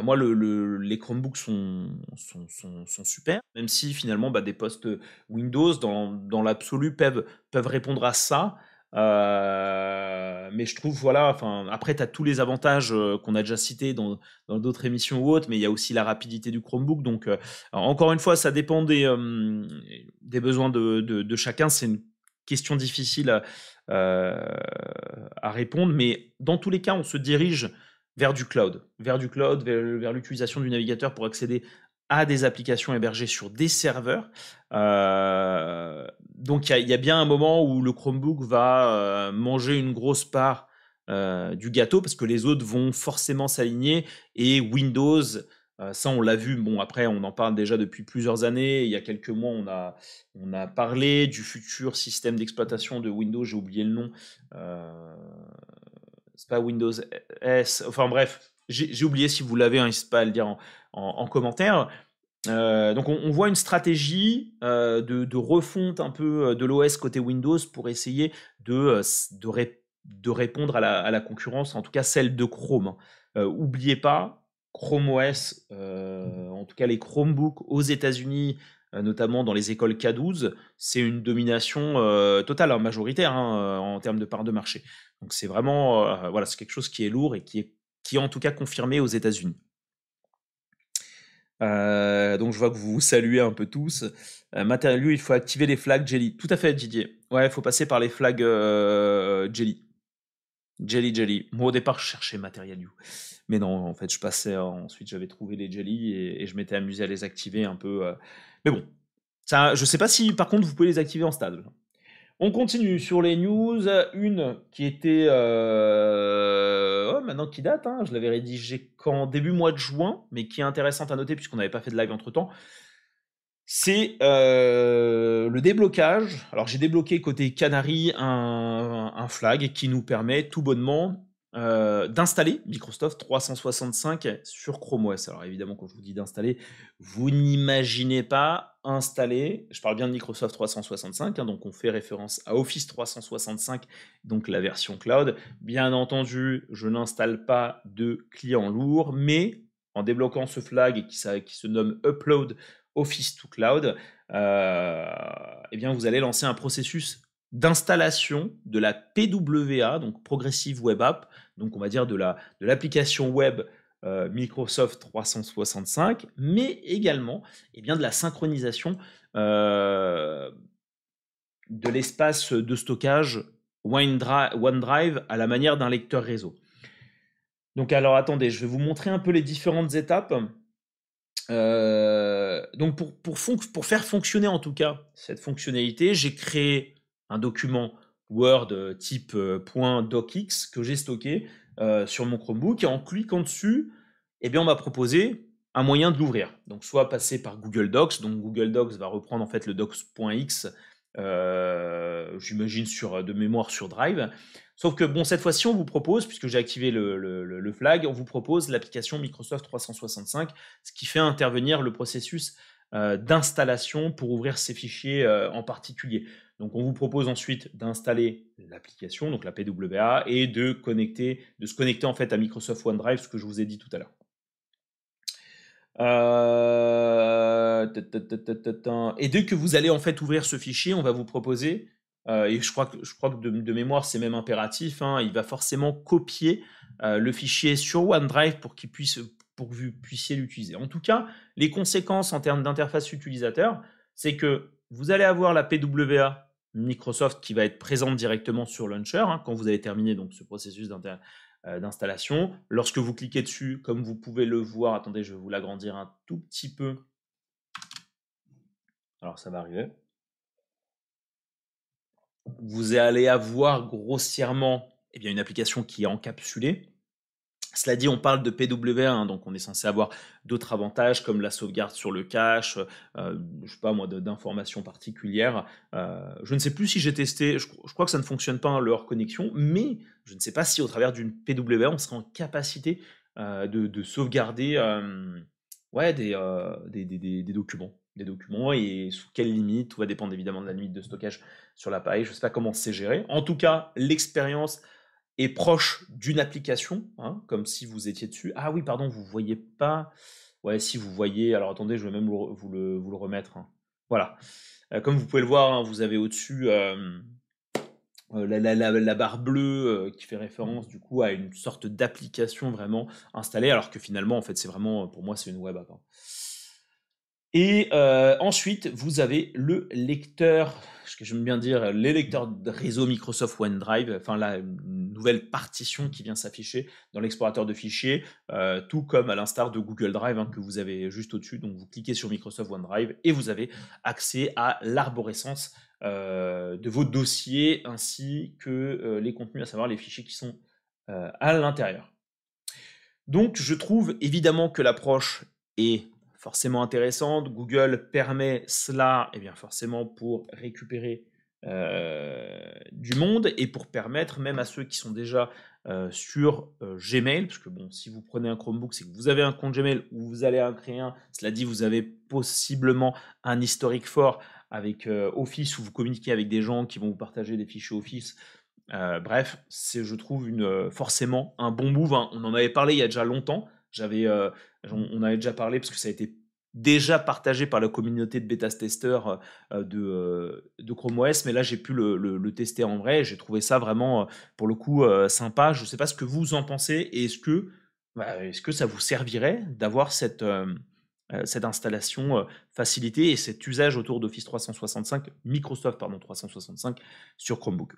moi, le, les Chromebooks sont, sont, sont, super, même si finalement des postes Windows, dans, dans l'absolu, peuvent, peuvent répondre à ça. Euh, mais je trouve, voilà, enfin, après, tu as tous les avantages euh, qu'on a déjà cités dans d'autres émissions ou autres, mais il y a aussi la rapidité du Chromebook. Donc, euh, encore une fois, ça dépend des, besoins de, de, chacun. C'est une question difficile à, répondre, mais dans tous les cas, on se dirige vers du cloud, vers du cloud, vers l'utilisation du navigateur pour accéder à des applications hébergées sur des serveurs. Euh, donc il y, a bien un moment où le Chromebook va euh, manger une grosse part euh, du gâteau parce que les autres vont forcément s'aligner et Windows, ça on l'a vu, bon après on en parle déjà depuis plusieurs années, il y a quelques mois on a, on a parlé du futur système d'exploitation de Windows, j'ai oublié le nom, c'est pas Windows S, enfin bref, j'ai oublié si vous l'avez, hein, pas le dire en, en, commentaire. Euh, donc on, voit une stratégie euh, de, refonte un peu euh, de l'OS côté Windows pour essayer de, de, répondre à la, concurrence, en tout cas celle de Chrome. oubliez pas, Chrome OS, en tout cas les Chromebooks aux États-Unis, notamment dans les écoles K12, c'est une domination totale, hein, majoritaire hein, en termes de part de marché. Donc c'est vraiment, voilà, c'est quelque chose qui est lourd et qui est, qui est en tout cas confirmé aux États-Unis. Euh, donc je vois que vous vous saluez un peu tous. Euh, matériel, il faut activer les flags Jelly. Tout à fait, Didier. Ouais, il faut passer par les flags euh, Jelly. Jelly, Jelly. Moi, au départ, je cherchais matériel Mais non, en fait, je passais. ensuite, j'avais trouvé les Jelly et, je m'étais amusé à les activer un peu. Mais bon, ça, je sais pas si, par contre, vous pouvez les activer en stade. On continue sur les news. Une qui était maintenant qui date, hein. je l'avais rédigée qu'en début mois de juin, mais qui est intéressante à noter puisqu'on n'avait pas fait de live entre temps. C'est euh, le déblocage. Alors j'ai débloqué côté Canary un, flag qui nous permet tout bonnement euh, d'installer Microsoft 365 sur Chrome OS. Alors évidemment, quand je vous dis d'installer, vous n'imaginez pas installer, je parle bien de Microsoft 365, hein, donc on fait référence à Office 365, donc la version cloud. Bien entendu, je n'installe pas de client lourd, mais en débloquant ce flag qui, se nomme Upload Office to Cloud, euh, eh bien vous allez lancer un processus d'installation de la PWA, donc Progressive Web App, donc on va dire de l'application web euh, Microsoft 365, mais également eh bien, de la synchronisation euh, de l'espace de stockage OneDrive à la manière d'un lecteur réseau. Donc alors attendez, je vais vous montrer un peu les différentes étapes. Euh, donc pour, pour, faire fonctionner en tout cas cette fonctionnalité, j'ai créé un document Word type .docx que j'ai stocké euh, sur mon Chromebook et en cliquant dessus, eh bien on m'a proposé un moyen de l'ouvrir. Donc soit passer par Google Docs, donc Google Docs va reprendre en fait le docs.x, j'imagine sur de mémoire sur Drive. Sauf que bon cette fois-ci on vous propose, puisque j'ai activé le, le, flag, on vous propose l'application Microsoft 365, ce qui fait intervenir le processus d'installation pour ouvrir ces fichiers en particulier. Donc, on vous propose ensuite d'installer l'application, donc la PWA, et de, se connecter en fait à Microsoft OneDrive, ce que je vous ai dit tout à l'heure. Euh, et dès que vous allez en fait ouvrir ce fichier, on va vous proposer, euh, et je crois que, de, mémoire c'est même impératif, hein, il va forcément copier euh, le fichier sur OneDrive pour, pour que vous puissiez l'utiliser. En tout cas, les conséquences en termes d'interface utilisateur, c'est que vous allez avoir la PWA Microsoft qui va être présente directement sur Launcher hein, quand vous avez terminé donc, ce processus euh, d'installation. Lorsque vous cliquez dessus, comme vous pouvez le voir, attendez, je vais vous l'agrandir un tout petit peu. Alors ça va arriver. Vous allez avoir grossièrement eh bien, une application qui est encapsulée cela dit, on parle de PWA, hein, donc on est censé avoir d'autres avantages comme la sauvegarde sur le cache, euh, je sais pas moi, d'informations particulières. Euh, je ne sais plus si j'ai testé, je, crois que ça ne fonctionne pas leur connexion, mais je ne sais pas si au travers d'une PWA, on sera en capacité euh, de, sauvegarder ouais, des, des, documents. Des documents et sous quelle limite, tout va dépendre évidemment de la limite de stockage sur l'appareil. Je ne sais pas comment c'est géré. En tout cas, l'expérience est proche d'une application, hein, comme si vous étiez dessus. Ah oui, pardon, vous voyez pas. Ouais, si vous voyez. Alors attendez, je vais même vous, le, vous le, remettre. Hein. Voilà. Euh, comme vous pouvez le voir, hein, vous avez au-dessus euh, euh, la, barre bleue qui fait référence du coup à une sorte d'application vraiment installée, alors que finalement, en fait, c'est vraiment, pour moi, c'est une web app. Et ensuite, vous avez le lecteur ce que j'aime bien dire, les lecteurs de réseau Microsoft OneDrive, enfin la nouvelle partition qui vient s'afficher dans l'explorateur de fichiers, euh, tout comme à l'instar de Google Drive hein, que vous avez juste au-dessus. Donc vous cliquez sur Microsoft OneDrive et vous avez accès à l'arborescence euh, de vos dossiers ainsi que euh, les contenus, à savoir les fichiers qui sont à l'intérieur. Donc je trouve évidemment que l'approche est forcément intéressante. Google permet cela, et eh bien forcément pour récupérer euh, du monde et pour permettre même à ceux qui sont déjà euh, sur euh, Gmail, parce que bon, si vous prenez un Chromebook, c'est que vous avez un compte Gmail ou vous allez en créer un. Cela dit, vous avez possiblement un historique fort avec Office où vous communiquez avec des gens qui vont vous partager des fichiers Office. bref, c'est je trouve une, forcément un bon move. Hein. On en avait parlé il y a déjà longtemps. J'avais, on, avait déjà parlé parce que ça a été déjà partagé par la communauté de bêta-testeurs de, de, Chrome OS, mais là j'ai pu le, tester en vrai. J'ai trouvé ça vraiment, pour le coup, sympa. Je ne sais pas ce que vous en pensez et est-ce que, bah, est-ce que ça vous servirait d'avoir cette, cette installation facilitée et cet usage autour d'Office 365, Microsoft pardon, 365 sur Chromebook?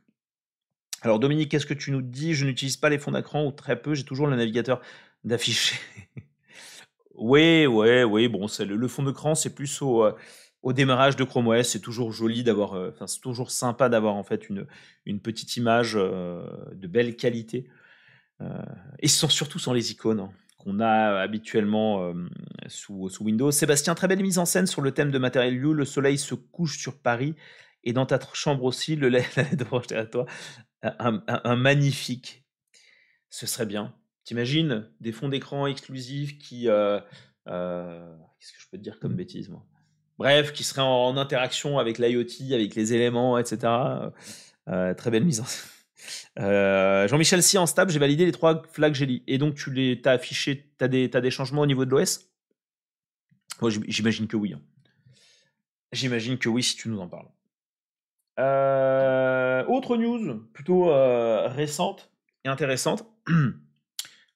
Alors Dominique, qu'est-ce que tu nous dis? Je n'utilise pas les fonds d'écran ou très peu, j'ai toujours le navigateur d'afficher. oui, oui, oui, bon, c'est le, fond d'écran, c'est plus au, euh, au, démarrage de Chrome OS, c'est toujours joli d'avoir, euh, enfin, c'est toujours sympa d'avoir en fait une, une petite image euh, de belle qualité. et sans, surtout sans les icônes hein, qu'on a habituellement sous, sous, Windows. Sébastien, très belle mise en scène sur le thème de Material You. Le soleil se couche sur Paris et dans ta chambre aussi, le [LAUGHS] LED à toi. un magnifique. Ce serait bien. T'imagines des fonds d'écran exclusifs qui. Euh, euh, qu'est-ce que je peux te dire comme mmh. bêtise, moi? Bref, qui seraient en, interaction avec l'IoT, avec les éléments, etc. Euh, très belle mise en scène. [LAUGHS] Jean-Michel, si en stable, j'ai validé les trois flags Jelly. Et donc, tu les as affiché, tu as, as, des changements au niveau de l'OS Moi, j'imagine que oui. Hein. J'imagine que oui, si tu nous en parles. autre news, plutôt récente et intéressante. [CLEARS THROAT]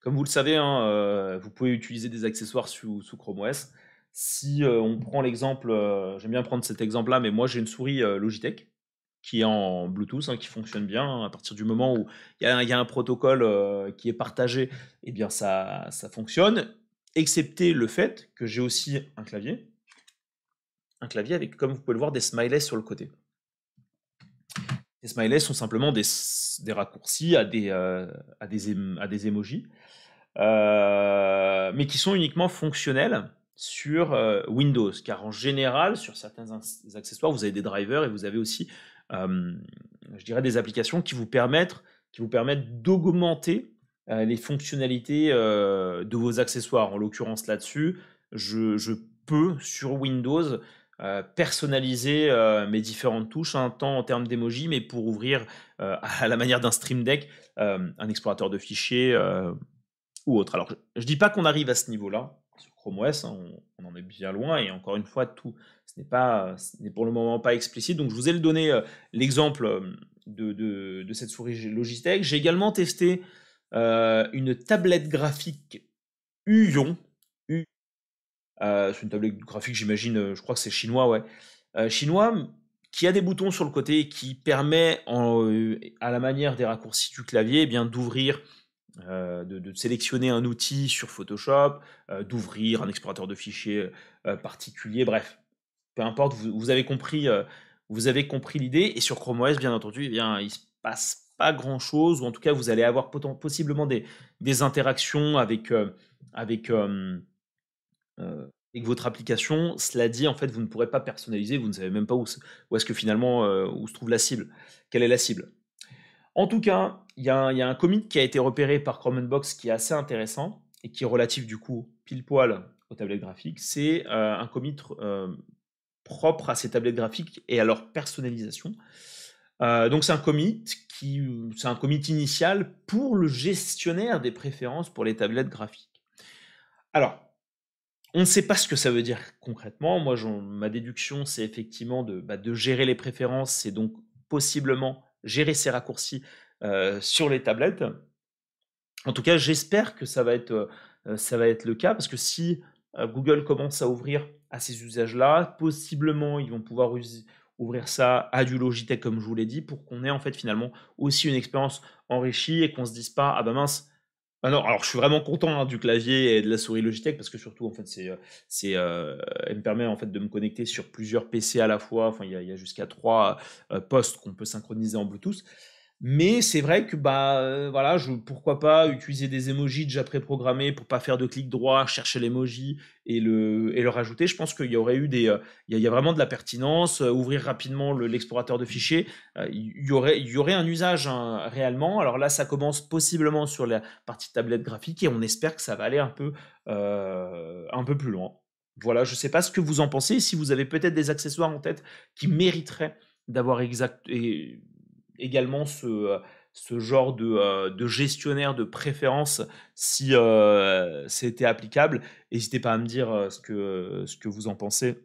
Comme vous le savez, hein, euh, vous pouvez utiliser des accessoires sous, Chrome OS. Si euh, on prend l'exemple, euh, j'aime bien prendre cet exemple-là, mais moi j'ai une souris Logitech qui est en Bluetooth, hein, qui fonctionne bien. Hein, à partir du moment où il y, a un protocole qui est partagé, eh bien ça, ça fonctionne, excepté le fait que j'ai aussi un clavier. Un clavier avec, comme vous pouvez le voir, des smileys sur le côté. Les smileys sont simplement des, des raccourcis à des, à des, à des emojis. Euh, mais qui sont uniquement fonctionnels sur euh, Windows, car en général, sur certains accessoires, vous avez des drivers et vous avez aussi, euh, je dirais, des applications qui vous permettent, permettent d'augmenter les fonctionnalités de vos accessoires. En l'occurrence là-dessus, je, je, peux sur Windows personnaliser mes différentes touches, hein, tant en termes d'emoji, mais pour ouvrir à la manière d'un Stream Deck un explorateur de fichiers ou autre. Alors, je ne dis pas qu'on arrive à ce niveau-là sur Chrome OS, hein, on, en est bien loin, et encore une fois, tout, ce n'est pas, pour le moment pas explicite. Donc, je vous ai donné euh, l'exemple euh, de, cette souris Logitech. J'ai également testé euh, une tablette graphique Uyon. C'est une tablette graphique, j'imagine, je crois que c'est chinois, ouais. chinois, qui a des boutons sur le côté qui permet, à la manière des raccourcis du clavier, eh bien d'ouvrir euh, de, sélectionner un outil sur Photoshop, euh, d'ouvrir un explorateur de fichiers euh, particulier, bref, peu importe, vous, avez compris, vous avez compris l'idée. Et sur Chrome OS, bien entendu, eh bien, il se passe pas grand chose, ou en tout cas, vous allez avoir possiblement des, des interactions avec, avec, avec votre application. Cela dit, en fait, vous ne pourrez pas personnaliser, vous ne savez même pas où, où est-ce que finalement où se trouve la cible, quelle est la cible? En tout cas, il y, a un commit qui a été repéré par Chromenbox qui est assez intéressant et qui est relatif du coup pile poil aux tablettes graphiques. C'est un commit propre à ces tablettes graphiques et à leur personnalisation. Donc c'est un commit qui, c'est un commit initial pour le gestionnaire des préférences pour les tablettes graphiques. Alors, on ne sait pas ce que ça veut dire concrètement. Moi, ma déduction, c'est effectivement de, bah, gérer les préférences et donc possiblement gérer ces raccourcis sur les tablettes. En tout cas, j'espère que ça va, être, être le cas parce que si Google commence à ouvrir à ces usages-là, possiblement ils vont pouvoir ouvrir ça à du Logitech comme je vous l'ai dit pour qu'on ait en fait finalement aussi une expérience enrichie et qu'on se dise pas ah bah mince ah non, alors je suis vraiment content hein, du clavier et de la souris Logitech parce que surtout en fait c'est c'est elle me permet en fait de me connecter sur plusieurs PC à la fois. Enfin il y a, jusqu'à trois postes qu'on peut synchroniser en Bluetooth. Mais c'est vrai que bah euh, voilà, pourquoi pas utiliser des emojis déjà préprogrammés pour pas faire de clic droit, chercher l'emoji et le et le rajouter. Je pense qu'il y aurait eu des, euh, il y, a vraiment de la pertinence. Euh, ouvrir rapidement l'explorateur de fichiers, il y aurait y aurait un usage hein, réellement. Alors là, ça commence possiblement sur la partie tablette graphique et on espère que ça va aller un peu un peu plus loin. Voilà, je sais pas ce que vous en pensez. Si vous avez peut-être des accessoires en tête qui mériteraient d'avoir exact également ce, euh, ce genre de, euh, de, gestionnaire de préférence si euh, c'était applicable. N'hésitez pas à me dire ce que, ce que vous en pensez.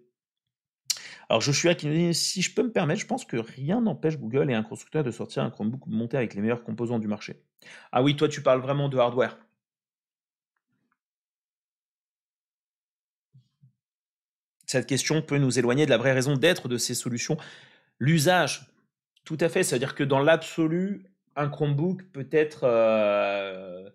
Alors Joshua qui nous dit si je peux me permettre, je pense que rien n'empêche Google et un constructeur de sortir un Chromebook monté avec les meilleurs composants du marché. Ah oui, toi tu parles vraiment de hardware. Cette question peut nous éloigner de la vraie raison d'être de ces solutions. L'usage tout à fait. C'est-à-dire que dans l'absolu, un Chromebook peut être, euh,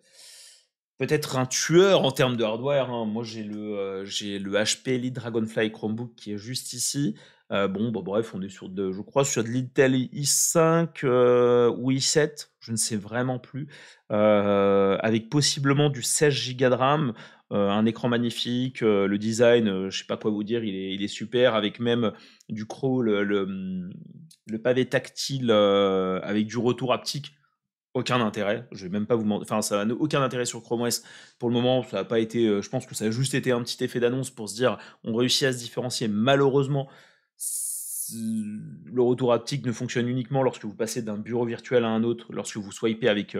peut être un tueur en termes de hardware. Hein. Moi, j'ai le, euh, le HP Elite Dragonfly Chromebook qui est juste ici. Euh, bon, bah, bref, on est sur de, je crois, sur de l'Intel i5 ou i7, je ne sais vraiment plus, avec possiblement du 16 Go de RAM. Euh, un écran magnifique, euh, le design, euh, je sais pas quoi vous dire, il est, super, avec même du crawl, le, pavé tactile avec du retour haptique aucun intérêt. Je vais même pas vous enfin ça n'a aucun intérêt sur Chrome OS pour le moment. Ça n'a pas été. je pense que ça a juste été un petit effet d'annonce pour se dire on réussit à se différencier. Malheureusement, le retour haptique ne fonctionne uniquement lorsque vous passez d'un bureau virtuel à un autre, lorsque vous swipez avec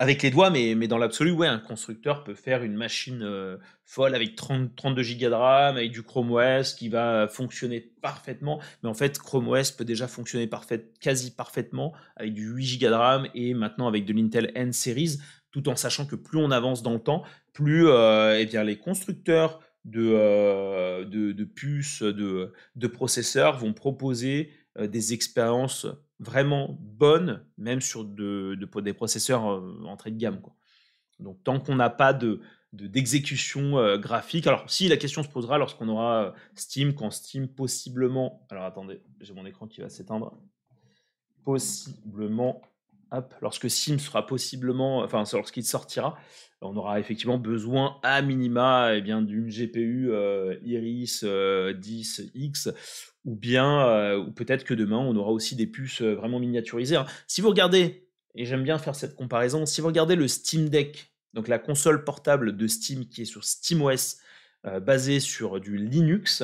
avec les doigts, mais, dans l'absolu, ouais, un constructeur peut faire une machine euh, folle avec 30, 32 Go de RAM, avec du Chrome OS qui va fonctionner parfaitement. Mais en fait, Chrome OS peut déjà fonctionner quasi parfaitement avec du 8 Go de RAM et maintenant avec de l'Intel N Series, tout en sachant que plus on avance dans le temps, plus euh, eh bien, les constructeurs de, euh, de, puces, de, de processeurs vont proposer des expériences vraiment bonne, même sur de, des processeurs euh, entrée de gamme. Donc tant qu'on n'a pas de d'exécution euh, graphique. Alors si la question se posera lorsqu'on aura euh, Steam, quand Steam possiblement, alors attendez, j'ai mon écran qui va s'éteindre, possiblement, lorsque Steam sera possiblement, enfin lorsqu'il sortira, on aura effectivement besoin à minima eh bien d'une GPU Iris 10X ou bien, euh, ou peut-être que demain, on aura aussi des puces euh, vraiment miniaturisées. Hein. Si vous regardez, et j'aime bien faire cette comparaison, si vous regardez le Steam Deck, donc la console portable de Steam qui est sur SteamOS, euh, basée sur du Linux,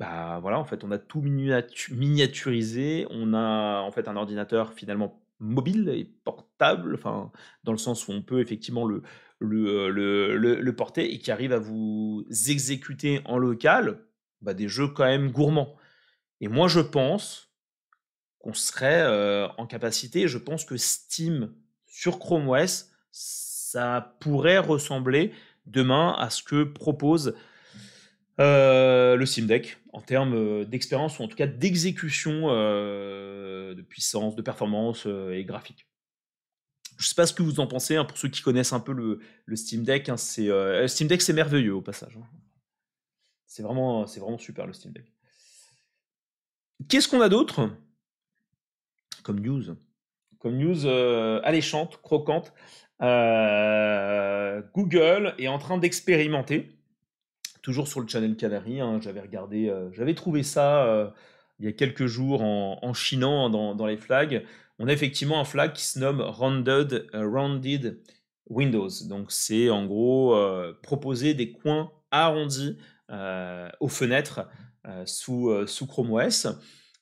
bah voilà, en fait, on a tout miniaturisé, on a en fait un ordinateur finalement mobile et portable, enfin, dans le sens où on peut effectivement le, le, le, le porter et qui arrive à vous exécuter en local bah, des jeux quand même gourmands. Et moi, je pense qu'on serait en capacité, je pense que Steam sur Chrome OS, ça pourrait ressembler demain à ce que propose le Steam Deck en termes d'expérience ou en tout cas d'exécution, de puissance, de performance et graphique. Je ne sais pas ce que vous en pensez, hein, pour ceux qui connaissent un peu le, Steam Deck. Hein, c'est, Steam Deck, c'est merveilleux au passage. Hein. C'est vraiment, c'est vraiment super le Steam Deck. Qu'est-ce qu'on a d'autre comme news? Comme news alléchante, croquante. Google est en train d'expérimenter toujours sur le channel Canary. Hein, j'avais regardé, euh, j'avais trouvé ça euh, il y a quelques jours en, chinant dans, les flags. On a effectivement un flag qui se nomme Rounded, euh, Rounded Windows. Donc c'est en gros proposer des coins arrondis aux fenêtres sous, sous Chrome OS.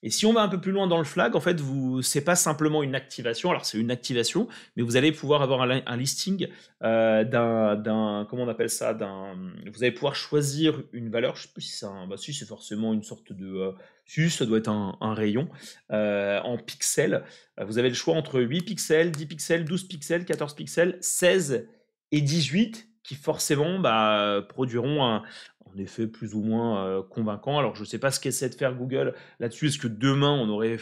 Et si on va un peu plus loin dans le flag, en fait, vous, c'est pas simplement une activation. Alors c'est une activation, mais vous allez pouvoir avoir un, listing euh, d'un, comment on appelle ça, d'un, vous allez pouvoir choisir une valeur. Je sais plus si c'est bah si c'est forcément une sorte de, euh, si ça doit être un, rayon euh, en pixels. Vous avez le choix entre 8 pixels, 10 pixels, 12 pixels, 14 pixels, 16 et 18 qui forcément bah, produiront un, en effet plus ou moins convaincant. Alors je ne sais pas ce qu'essaie de faire Google là-dessus. Est-ce que demain on aurait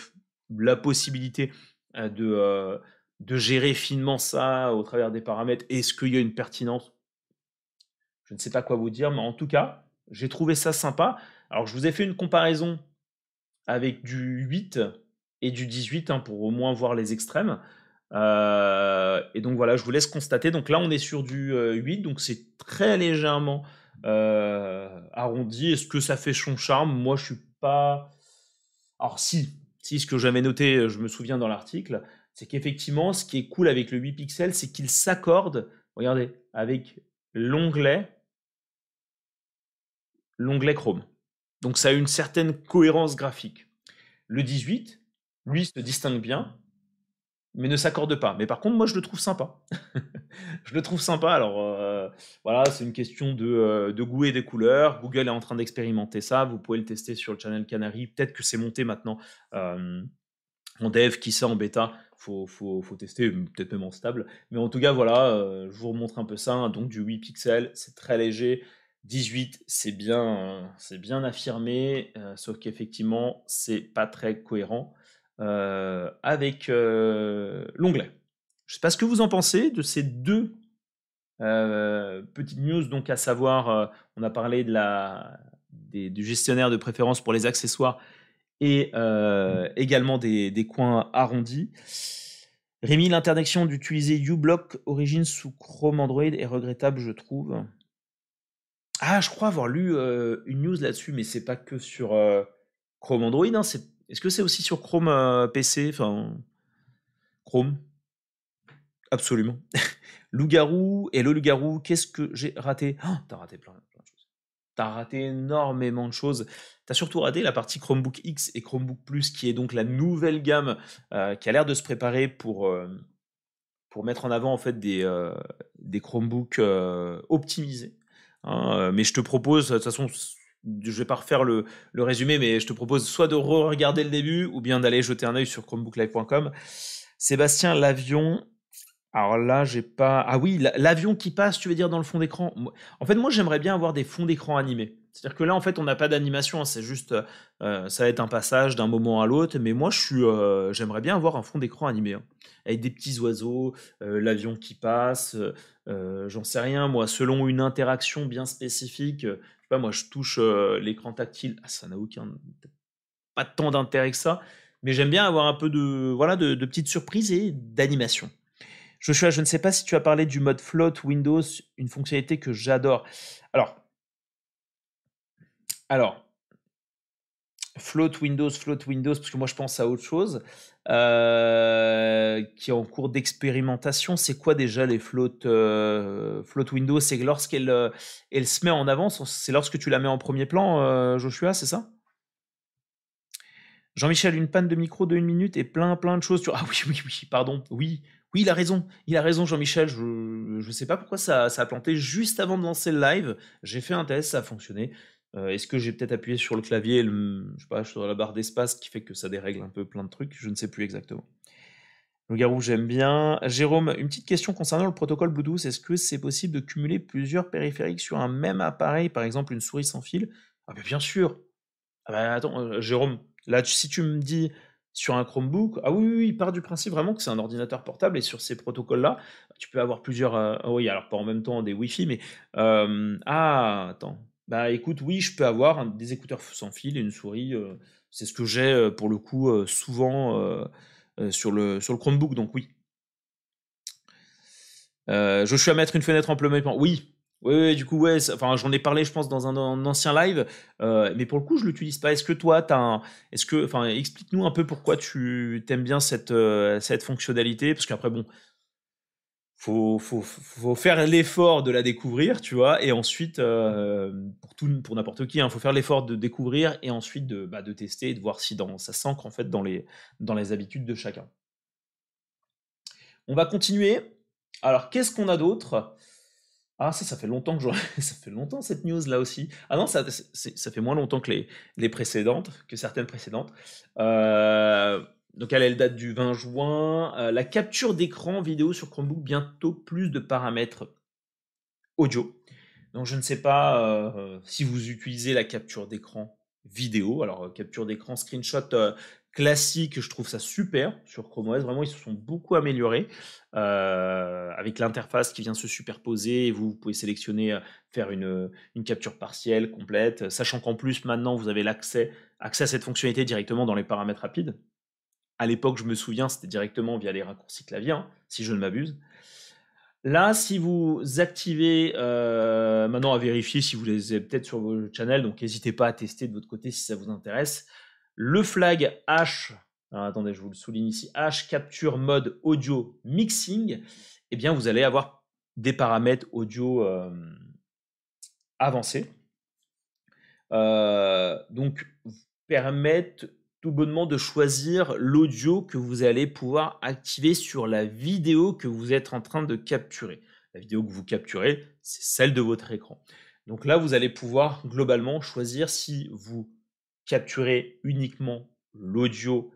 la possibilité de, gérer finement ça au travers des paramètres? Est-ce qu'il y a une pertinence? Je ne sais pas quoi vous dire, mais en tout cas, j'ai trouvé ça sympa. Alors je vous ai fait une comparaison avec du 8 et du 18 hein, pour au moins voir les extrêmes. Et donc voilà, je vous laisse constater. Donc là, on est sur du 8, donc c'est très légèrement euh, arrondi. Est-ce que ça fait son charme? Moi, je suis pas. Alors, si, si, ce que j'avais noté, je me souviens dans l'article, c'est qu'effectivement, ce qui est cool avec le 8 pixels, c'est qu'il s'accorde, regardez, avec l'onglet l'onglet Chrome. Donc ça a une certaine cohérence graphique. Le 18, lui, se distingue bien, mais ne s'accorde pas. Mais par contre, moi, je le trouve sympa. [LAUGHS] je le trouve sympa. Alors, euh, voilà, c'est une question euh, de, goût et des couleurs. Google est en train d'expérimenter ça. Vous pouvez le tester sur le channel Canary. Peut-être que c'est monté maintenant euh, en dev, qui sait, en bêta. Faut, faut, faut tester, peut-être même en stable. Mais en tout cas, voilà, je vous remontre un peu ça. Donc, du 8 pixels, c'est très léger. 18, c'est bien, c'est bien affirmé, sauf qu'effectivement, c'est pas très cohérent. Euh, avec euh, l'onglet. Je ne sais pas ce que vous en pensez de ces deux euh, petites news, donc à savoir, on a parlé de la, du gestionnaire de préférence pour les accessoires et également des, des, coins arrondis. Rémi, l'interdiction d'utiliser uBlock Origin sous Chrome Android est regrettable, je trouve. Ah, je crois avoir lu une news là-dessus, mais c'est pas que sur Chrome Android, hein, est-ce que c'est aussi sur Chrome euh, PC Enfin, Chrome? Absolument. [LAUGHS] Loup-garou, et le loup-garou, qu'est-ce que j'ai raté? Oh, T'as raté plein, de choses. T'as raté énormément de choses. T'as surtout raté la partie Chromebook X et Chromebook Plus, qui est donc la nouvelle gamme euh, qui a l'air de se préparer pour, euh, pour mettre en avant en fait des, des Chromebooks optimisés. Hein, mais je te propose, de toute façon, je vais pas refaire le, résumé, mais je te propose soit de re-regarder le début ou bien d'aller jeter un œil sur chromebooklive.com. Sébastien, l'avion. Alors là, j'ai pas. Ah oui, l'avion qui passe, tu veux dire dans le fond d'écran? En fait, moi, j'aimerais bien avoir des fonds d'écran animés. C'est-à-dire que là, en fait, on n'a pas d'animation, hein, c'est juste, euh, ça va être un passage d'un moment à l'autre. Mais moi, euh, j'aimerais bien avoir un fond d'écran animé, hein, avec des petits oiseaux, euh, l'avion qui passe. J'en sais rien, moi, selon une interaction bien spécifique pas, moi je touche l'écran tactile, ah, ça n'a aucun pas tant d'intérêt que ça, mais j'aime bien avoir un peu de voilà de, petites surprises et d'animation. Joshua, je ne sais pas si tu as parlé du mode float Windows, une fonctionnalité que j'adore. Alors, alors, Float Windows, Float Windows, parce que moi je pense à autre chose, euh, qui est en cours d'expérimentation. C'est quoi déjà les float, euh, float Windows? C'est lorsqu'elle euh, elle se met en avance, c'est lorsque tu la mets en premier plan, Joshua, c'est ça? Jean-Michel, une panne de micro de une minute et plein plein de choses. Ah oui, oui, oui, pardon, oui, oui, il a raison, il a raison Jean-Michel, je ne sais pas pourquoi ça, ça a planté juste avant de lancer le live, j'ai fait un test, ça a fonctionné. Euh, est-ce que j'ai peut-être appuyé sur le clavier, je sais pas, sur la barre d'espace qui fait que ça dérègle un peu plein de trucs Je ne sais plus exactement. Le garou, j'aime bien. Jérôme, une petite question concernant le protocole Bluetooth. Est-ce que c'est possible de cumuler plusieurs périphériques sur un même appareil, par exemple une souris sans fil? Ah ben bien sûr. Ah ben attends, euh, Jérôme, là si tu me dis sur un Chromebook, ah oui, oui, il part du principe vraiment que c'est un ordinateur portable et sur ces protocoles-là, tu peux avoir plusieurs. Euh, oui, alors pas en même temps des Wi-Fi, mais ah attends. Bah écoute, oui, je peux avoir des écouteurs sans fil et une souris. c'est ce que j'ai pour le coup souvent euh, sur, le, sur le Chromebook, donc oui. Euh, je suis à mettre une fenêtre en plein Oui, oui, du coup, ouais, enfin, j'en ai parlé, je pense, dans un, ancien live, euh, mais pour le coup, je l'utilise pas. Est-ce que toi, tu un, est-ce que, enfin, explique-nous un peu pourquoi tu aimes bien cette, cette fonctionnalité, parce qu'après, bon, faut, faut, faire l'effort de la découvrir, tu vois, et ensuite, pour tout, pour n'importe qui, il hein, faut faire l'effort de découvrir et ensuite de, bah, tester et de voir si ça s'ancre en fait dans les, habitudes de chacun. On va continuer. Alors, qu'est-ce qu'on a d'autre? Ah, ça, ça fait longtemps que je... [LAUGHS] ça fait longtemps cette news là aussi. Ah non, ça, ça fait moins longtemps que les, les précédentes, que certaines précédentes. Euh, donc elle, elle date du 20 juin. Euh, la capture d'écran vidéo sur Chromebook, bientôt plus de paramètres audio. Donc je ne sais pas euh, si vous utilisez la capture d'écran vidéo. Alors euh, capture d'écran screenshot classique, je trouve ça super sur Chrome OS. Vraiment, ils se sont beaucoup améliorés avec l'interface qui vient se superposer. vous, pouvez sélectionner, faire une, une capture partielle, complète, sachant qu'en plus maintenant vous avez l'accès accès à cette fonctionnalité directement dans les paramètres rapides. À l'époque, je me souviens, c'était directement via les raccourcis clavier, hein, si je ne m'abuse. Là, si vous activez, euh, maintenant à vérifier si vous les avez peut-être sur vos channels, donc n'hésitez pas à tester de votre côté si ça vous intéresse. Le flag H, attendez, je vous le souligne ici, H capture mode audio mixing, eh bien vous allez avoir des paramètres audio euh, avancés. Euh, donc permettent tout bonnement de choisir l'audio que vous allez pouvoir activer sur la vidéo que vous êtes en train de capturer. La vidéo que vous capturez, c'est celle de votre écran. Donc là, vous allez pouvoir globalement choisir si vous capturez uniquement l'audio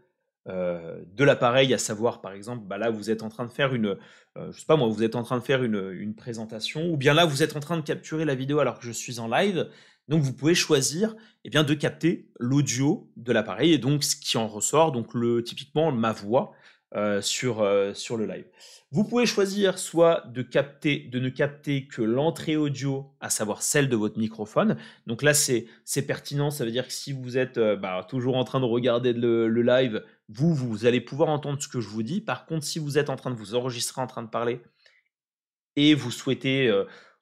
euh, de l'appareil, à savoir par exemple, bah là vous êtes en train de faire une, euh, je sais pas moi, vous êtes en train de faire une, une, présentation, ou bien là vous êtes en train de capturer la vidéo alors que je suis en live, donc vous pouvez choisir eh bien, de capter l'audio de l'appareil et donc ce qui en ressort, donc le, typiquement ma voix euh, sur, euh, sur le live. Vous pouvez choisir soit de, capter, de ne capter que l'entrée audio, à savoir celle de votre microphone. Donc là, c'est pertinent. Ça veut dire que si vous êtes euh, bah, toujours en train de regarder le, live, vous, vous allez pouvoir entendre ce que je vous dis. Par contre, si vous êtes en train de vous enregistrer en train de parler et vous souhaitez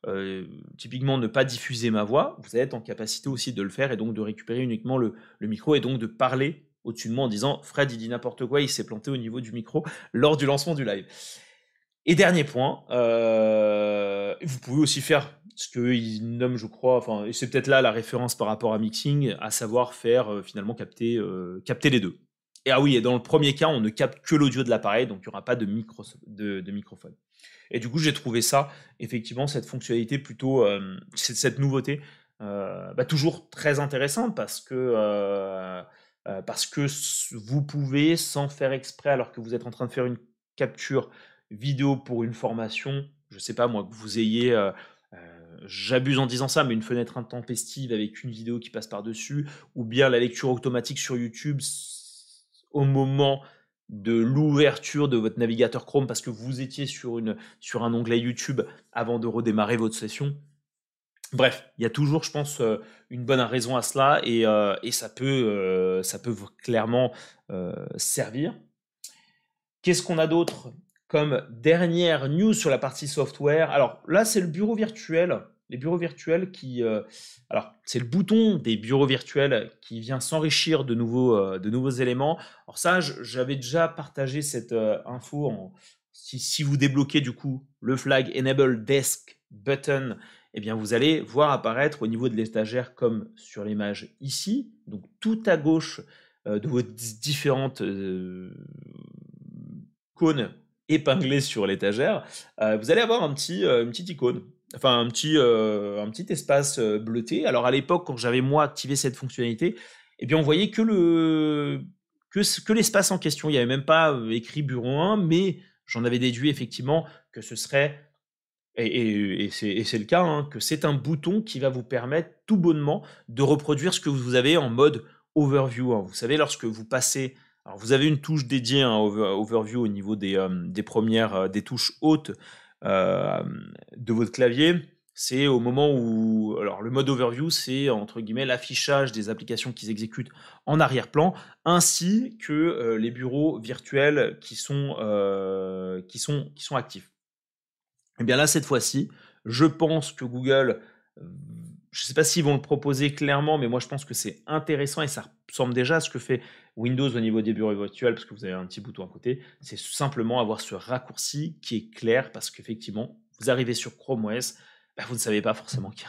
euh, typiquement ne pas diffuser ma voix, vous êtes en capacité aussi de le faire et donc de récupérer uniquement le, micro et donc de parler au-dessus de moi en disant Fred il dit n'importe quoi, il s'est planté au niveau du micro [LAUGHS] lors du lancement du live. Et dernier point, euh, vous pouvez aussi faire ce qu'il nomme, je crois, enfin, c'est peut-être là la référence par rapport à mixing, à savoir faire euh, finalement capter, capter les deux. Et ah oui, et dans le premier cas, on ne capte que l'audio de l'appareil, donc il n'y aura pas de, micro, de microphone. Et du coup, j'ai trouvé ça, effectivement, cette fonctionnalité plutôt, euh, cette, nouveauté, euh, bah, toujours très intéressante parce que, euh, parce que vous pouvez, sans faire exprès, alors que vous êtes en train de faire une capture vidéo pour une formation, je sais pas moi, que vous ayez j'abuse en disant ça, mais une fenêtre intempestive avec une vidéo qui passe par-dessus, ou bien la lecture automatique sur YouTube au moment de l'ouverture de votre navigateur Chrome parce que vous étiez sur, une, sur un onglet YouTube avant de redémarrer votre session. Bref, il y a toujours, je pense, euh, une bonne raison à cela et, euh, ça, peut, euh, ça peut clairement servir. Qu'est-ce qu'on a d'autre comme dernière news sur la partie software? Alors là, c'est le bureau virtuel les bureaux virtuels qui... Euh, alors, c'est le bouton des bureaux virtuels qui vient s'enrichir de, nouveaux, euh, de nouveaux éléments. Alors ça, j'avais déjà partagé cette euh, info. Si, vous débloquez du coup le flag Enable Desk Button, eh bien, vous allez voir apparaître au niveau de l'étagère comme sur l'image ici, donc tout à gauche de vos différentes cônes épinglées sur l'étagère, vous allez avoir une petite icône enfin un petit, euh, un petit espace euh, bleuté. Alors à l'époque, quand j'avais moi activé cette fonctionnalité, eh bien on voyait que le que, que l'espace en question. Il n'y avait même pas écrit bureau 1, mais j'en avais déduit effectivement que ce serait et, c'est le cas, hein, que c'est un bouton qui va vous permettre tout bonnement de reproduire ce que vous avez en mode overview. Hein. Vous savez, lorsque vous passez, alors vous avez une touche dédiée à overview au niveau des, euh, des premières, euh, des touches hautes euh, de votre clavier. C'est au moment où, alors le mode overview, c'est entre guillemets l'affichage des applications qui s'exécutent en arrière-plan, ainsi que les bureaux virtuels qui sont, qui sont, qui sont actifs. Et eh bien là, cette fois-ci, je pense que Google, je ne sais pas s'ils vont le proposer clairement, mais moi je pense que c'est intéressant et ça ressemble déjà ce que fait Windows au niveau des bureaux virtuels, parce que vous avez un petit bouton à côté. C'est simplement avoir ce raccourci qui est clair, parce qu'effectivement, vous arrivez sur Chrome OS, bah, vous ne savez pas forcément qu'il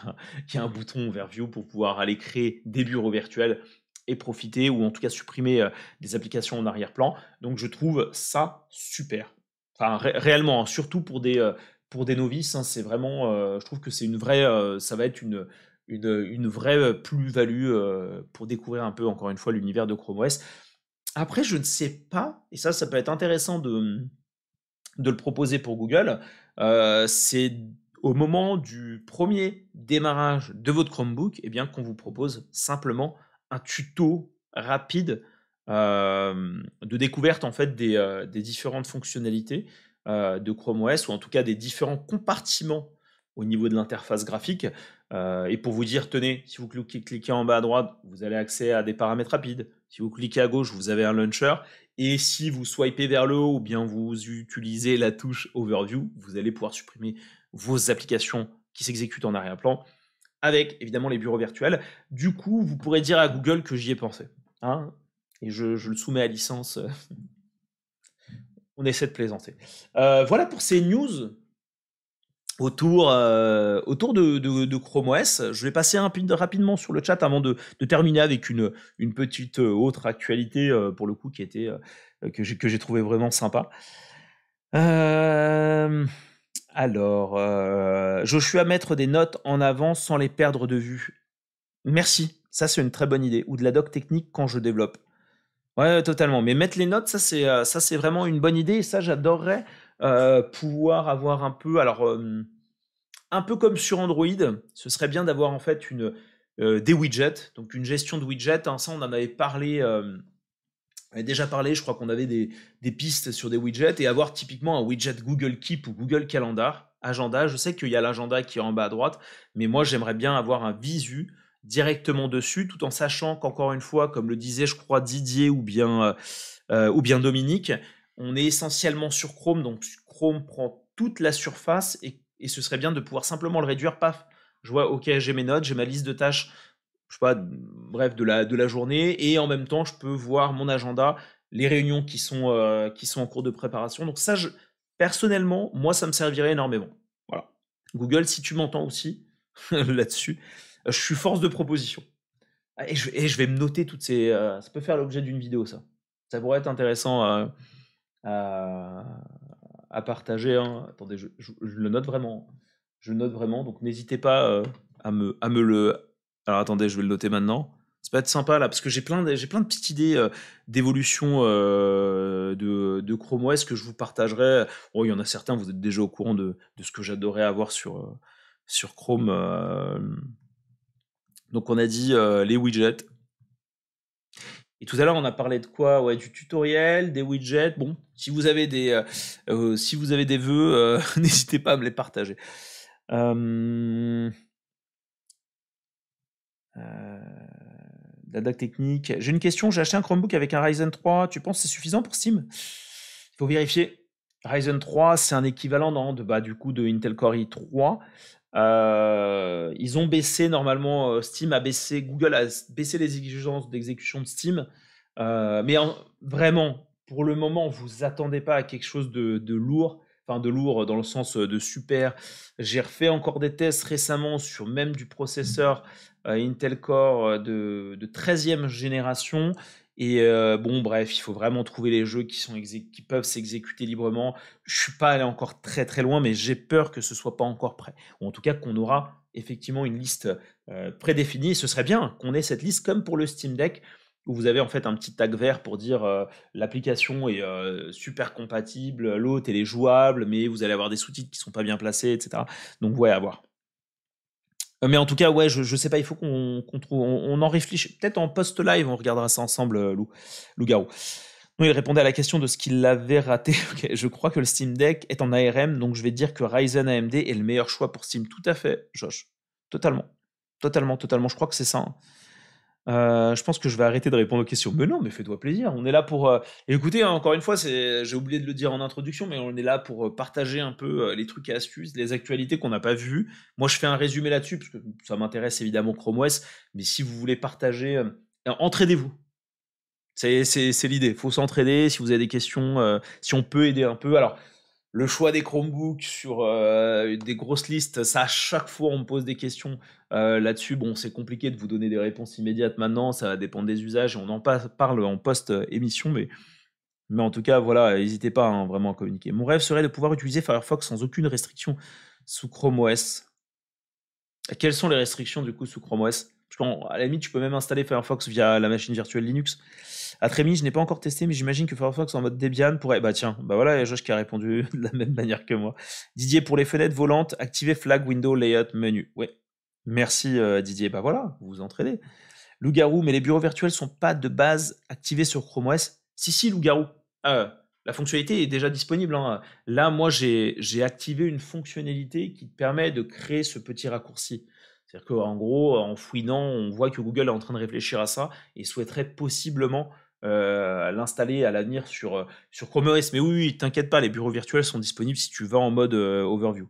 y, a un bouton Overview pour pouvoir aller créer des bureaux virtuels et profiter, ou en tout cas supprimer euh, des applications en arrière-plan. Donc je trouve ça super. Enfin, réellement, hein, surtout pour des, euh, pour des novices, hein, c'est vraiment, euh, je trouve que c'est une vraie, ça va être une, une, vraie plus-value euh, pour découvrir un peu, encore une fois, l'univers de Chrome OS. Après, je ne sais pas, et ça, ça peut être intéressant de, de le proposer pour Google, c'est au moment du premier démarrage de votre Chromebook, eh bien, qu'on vous propose simplement un tuto rapide de découverte en fait des, différentes fonctionnalités euh, de Chrome OS, ou en tout cas des différents compartiments au niveau de l'interface graphique. Euh, et pour vous dire, tenez, si vous cliquez en bas à droite, vous avez accès à des paramètres rapides. Si vous cliquez à gauche, vous avez un launcher. Et si vous swipez vers le haut ou bien vous utilisez la touche Overview, vous allez pouvoir supprimer vos applications qui s'exécutent en arrière-plan avec évidemment les bureaux virtuels. Du coup, vous pourrez dire à Google que j'y ai pensé. Hein et je, le soumets à licence [LAUGHS] on essaie de plaisanter. Euh, voilà pour ces news autour, euh, autour de, Chrome OS. Je vais passer rapidement sur le chat avant de, terminer avec une, une, petite euh, autre actualité, pour le coup, qui était, que j'ai trouvé vraiment sympa. alors, Joshua, mettre des notes en avant sans les perdre de vue. Merci, ça c'est une très bonne idée. Ou de la doc technique quand je développe. Ouais, totalement. Mais mettre les notes, ça c'est euh, vraiment une bonne idée. Et ça, j'adorerais euh, pouvoir avoir un peu. Alors, euh, un peu comme sur Android, ce serait bien d'avoir en fait une des widgets, donc une gestion de widgets. Hein. ça, on en avait parlé. on avait déjà parlé, je crois qu'on avait des, pistes sur des widgets et avoir typiquement un widget Google Keep ou Google Calendar, agenda. Je sais qu'il y a l'agenda qui est en bas à droite, mais moi j'aimerais bien avoir un visu directement dessus, tout en sachant qu'encore une fois, comme le disait, je crois, Didier ou bien, euh, euh, ou bien Dominique, on est essentiellement sur Chrome, donc Chrome prend toute la surface et, ce serait bien de pouvoir simplement le réduire, paf, je vois, ok, j'ai mes notes, j'ai ma liste de tâches, je sais pas, bref, de la, de la journée, et en même temps, je peux voir mon agenda, les réunions qui sont, euh, qui sont en cours de préparation. Donc ça, personnellement, moi, ça me servirait énormément. Voilà. Google, si tu m'entends aussi [LAUGHS] là-dessus, je suis force de proposition. Et je, vais me noter toutes ces. Euh, ça peut faire l'objet d'une vidéo, ça. Ça pourrait être intéressant à, partager. Hein. Attendez, je, le note vraiment. Je le note vraiment. Donc n'hésitez pas euh, à, me, le. Alors attendez, je vais le noter maintenant. Ça peut être sympa là, parce que j'ai plein, de, plein de petites idées euh, d'évolution de, de, Chrome OS que je vous partagerai. Oh, il y en a certains, vous êtes déjà au courant de, de ce que j'adorais avoir sur, sur Chrome. Donc on a dit euh, les widgets. Et tout à l'heure, on a parlé de quoi? Ouais, du tutoriel, des widgets. Bon, si vous avez des, euh, euh, si vous avez des vœux, [LAUGHS] n'hésitez pas à me les partager. la technique. J'ai une question. J'ai acheté un Chromebook avec un Ryzen 3. Tu penses que c'est suffisant pour Steam Il faut vérifier. Ryzen 3, c'est un équivalent de, bah, du coup de Intel Core i3. Euh, ils ont baissé normalement, euh, Steam a baissé, Google a baissé les exigences d'exécution de Steam. Euh, mais vraiment, pour le moment, vous attendez pas à quelque chose de, lourd, enfin de lourd dans le sens de super. J'ai refait encore des tests récemment sur même du processeur Intel Core de, de 13e génération et bon, bref, il faut vraiment trouver les jeux qui, peuvent s'exécuter librement. Je suis pas allé encore très très loin, mais j'ai peur que ce soit pas encore prêt. Ou en tout cas qu'on aura effectivement une liste prédéfinie. Et ce serait bien qu'on ait cette liste comme pour le Steam Deck, où vous avez en fait un petit tag vert pour dire l'application est super compatible, l'autre elle est jouable, mais vous allez avoir des sous-titres qui sont pas bien placés, etc. Donc ouais, à voir. Mais en tout cas, ouais, je, je sais pas, il faut qu'on trouve, on, en réfléchisse. Peut-être en post-live, on regardera ça ensemble, Lou, Lou Garou. Non, il répondait à la question de ce qu'il avait raté. [LAUGHS] je crois que le Steam Deck est en ARM, donc je vais dire que Ryzen AMD est le meilleur choix pour Steam. Tout à fait, Josh. Totalement. Totalement, totalement. Je crois que c'est ça. Hein. Euh, je pense que je vais arrêter de répondre aux questions. Mais non, mais fais-toi plaisir. On est là pour. Euh, écoutez, hein, encore une fois, j'ai oublié de le dire en introduction, mais on est là pour euh, partager un peu les trucs et astuces, les actualités qu'on n'a pas vues. Moi, je fais un résumé là-dessus parce que ça m'intéresse évidemment Chrome OS. Mais si vous voulez partager, entraidez-vous. C'est l'idée. Il faut s'entraider. Si vous avez des questions, si on peut aider un peu. Alors, le choix des Chromebooks sur euh, des grosses listes, ça à chaque fois on me pose des questions euh, là-dessus. Bon, c'est compliqué de vous donner des réponses immédiates maintenant, ça va dépendre des usages on en parle en post-émission, mais, en tout cas, voilà, n'hésitez pas hein, vraiment à communiquer. Mon rêve serait de pouvoir utiliser Firefox sans aucune restriction sous Chrome OS. Quelles sont les restrictions du coup sous Chrome OS Parce qu'à la limite, tu peux même installer Firefox via la machine virtuelle Linux. À Trémy, je n'ai pas encore testé, mais j'imagine que Firefox en mode Debian pourrait. Bah tiens, bah voilà, Josh qui a répondu [LAUGHS] de la même manière que moi. Didier, pour les fenêtres volantes, activez Flag Window Layout Menu. Oui. Merci euh, Didier. Bah voilà, vous vous entraînez. Loup-garou, mais les bureaux virtuels sont pas de base activés sur Chrome OS. Si, si, Loup-garou. Euh, la fonctionnalité est déjà disponible. Hein. Là, moi, j'ai activé une fonctionnalité qui permet de créer ce petit raccourci. C'est-à-dire qu'en gros, en fouinant, on voit que Google est en train de réfléchir à ça et souhaiterait possiblement euh, l'installer à l'avenir sur, euh, Chrome OS. Mais oui, oui t'inquiète pas, les bureaux virtuels sont disponibles si tu vas en mode euh, overview.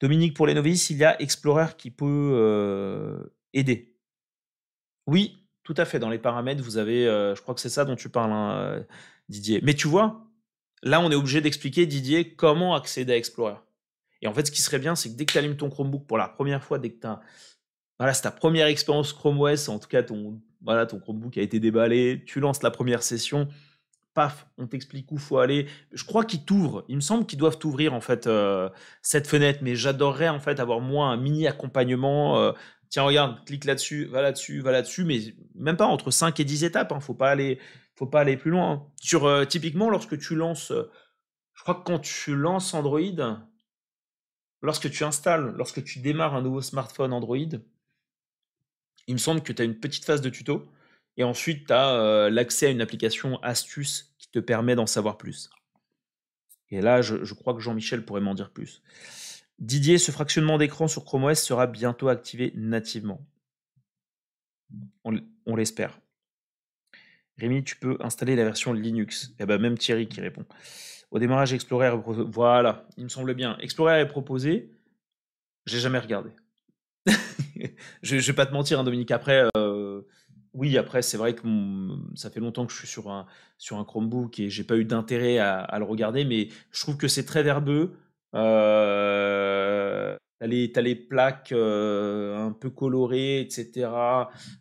Dominique, pour les novices, il y a Explorer qui peut aider. Oui, tout à fait. Dans les paramètres, vous avez, je crois que c'est ça dont tu parles, hein, Didier. Mais tu vois, là, on est obligé d'expliquer, Didier, comment accéder à Explorer. Et en fait, ce qui serait bien, c'est que dès que tu allumes ton Chromebook pour la première fois, dès que tu as voilà, c'est ta première expérience Chrome OS, en tout cas ton, voilà, ton Chromebook a été déballé, tu lances la première session, paf, on t'explique où faut aller. Je crois qu'ils t'ouvrent, il me semble qu'ils doivent t'ouvrir en fait euh, cette fenêtre, mais j'adorerais en fait avoir moi un mini accompagnement. Euh, tiens, regarde, clique là-dessus, va là-dessus, va là-dessus, mais même pas entre 5 et 10 étapes, hein, faut pas aller, faut pas aller plus loin. Hein. Sur euh, typiquement lorsque tu lances, je crois que quand tu lances Android, lorsque tu installes, lorsque tu démarres un nouveau smartphone Android, il me semble que tu as une petite phase de tuto et ensuite tu as euh, l'accès à une application astuce qui te permet d'en savoir plus. Et là, je, crois que Jean-Michel pourrait m'en dire plus. Didier, ce fractionnement d'écran sur Chrome OS sera bientôt activé nativement. On, l'espère. Rémi, tu peux installer la version Linux. Et eh ben même Thierry qui répond. Au démarrage, Explorer Voilà, il me semble bien. Explorer est proposé. J'ai jamais regardé. [LAUGHS] je, je vais pas te mentir, hein, Dominique. Après, euh, oui, après, c'est vrai que ça fait longtemps que je suis sur un, sur un Chromebook et j'ai pas eu d'intérêt à, le regarder, mais je trouve que c'est très verbeux. Euh, t'as les, les plaques euh, un peu colorées, etc.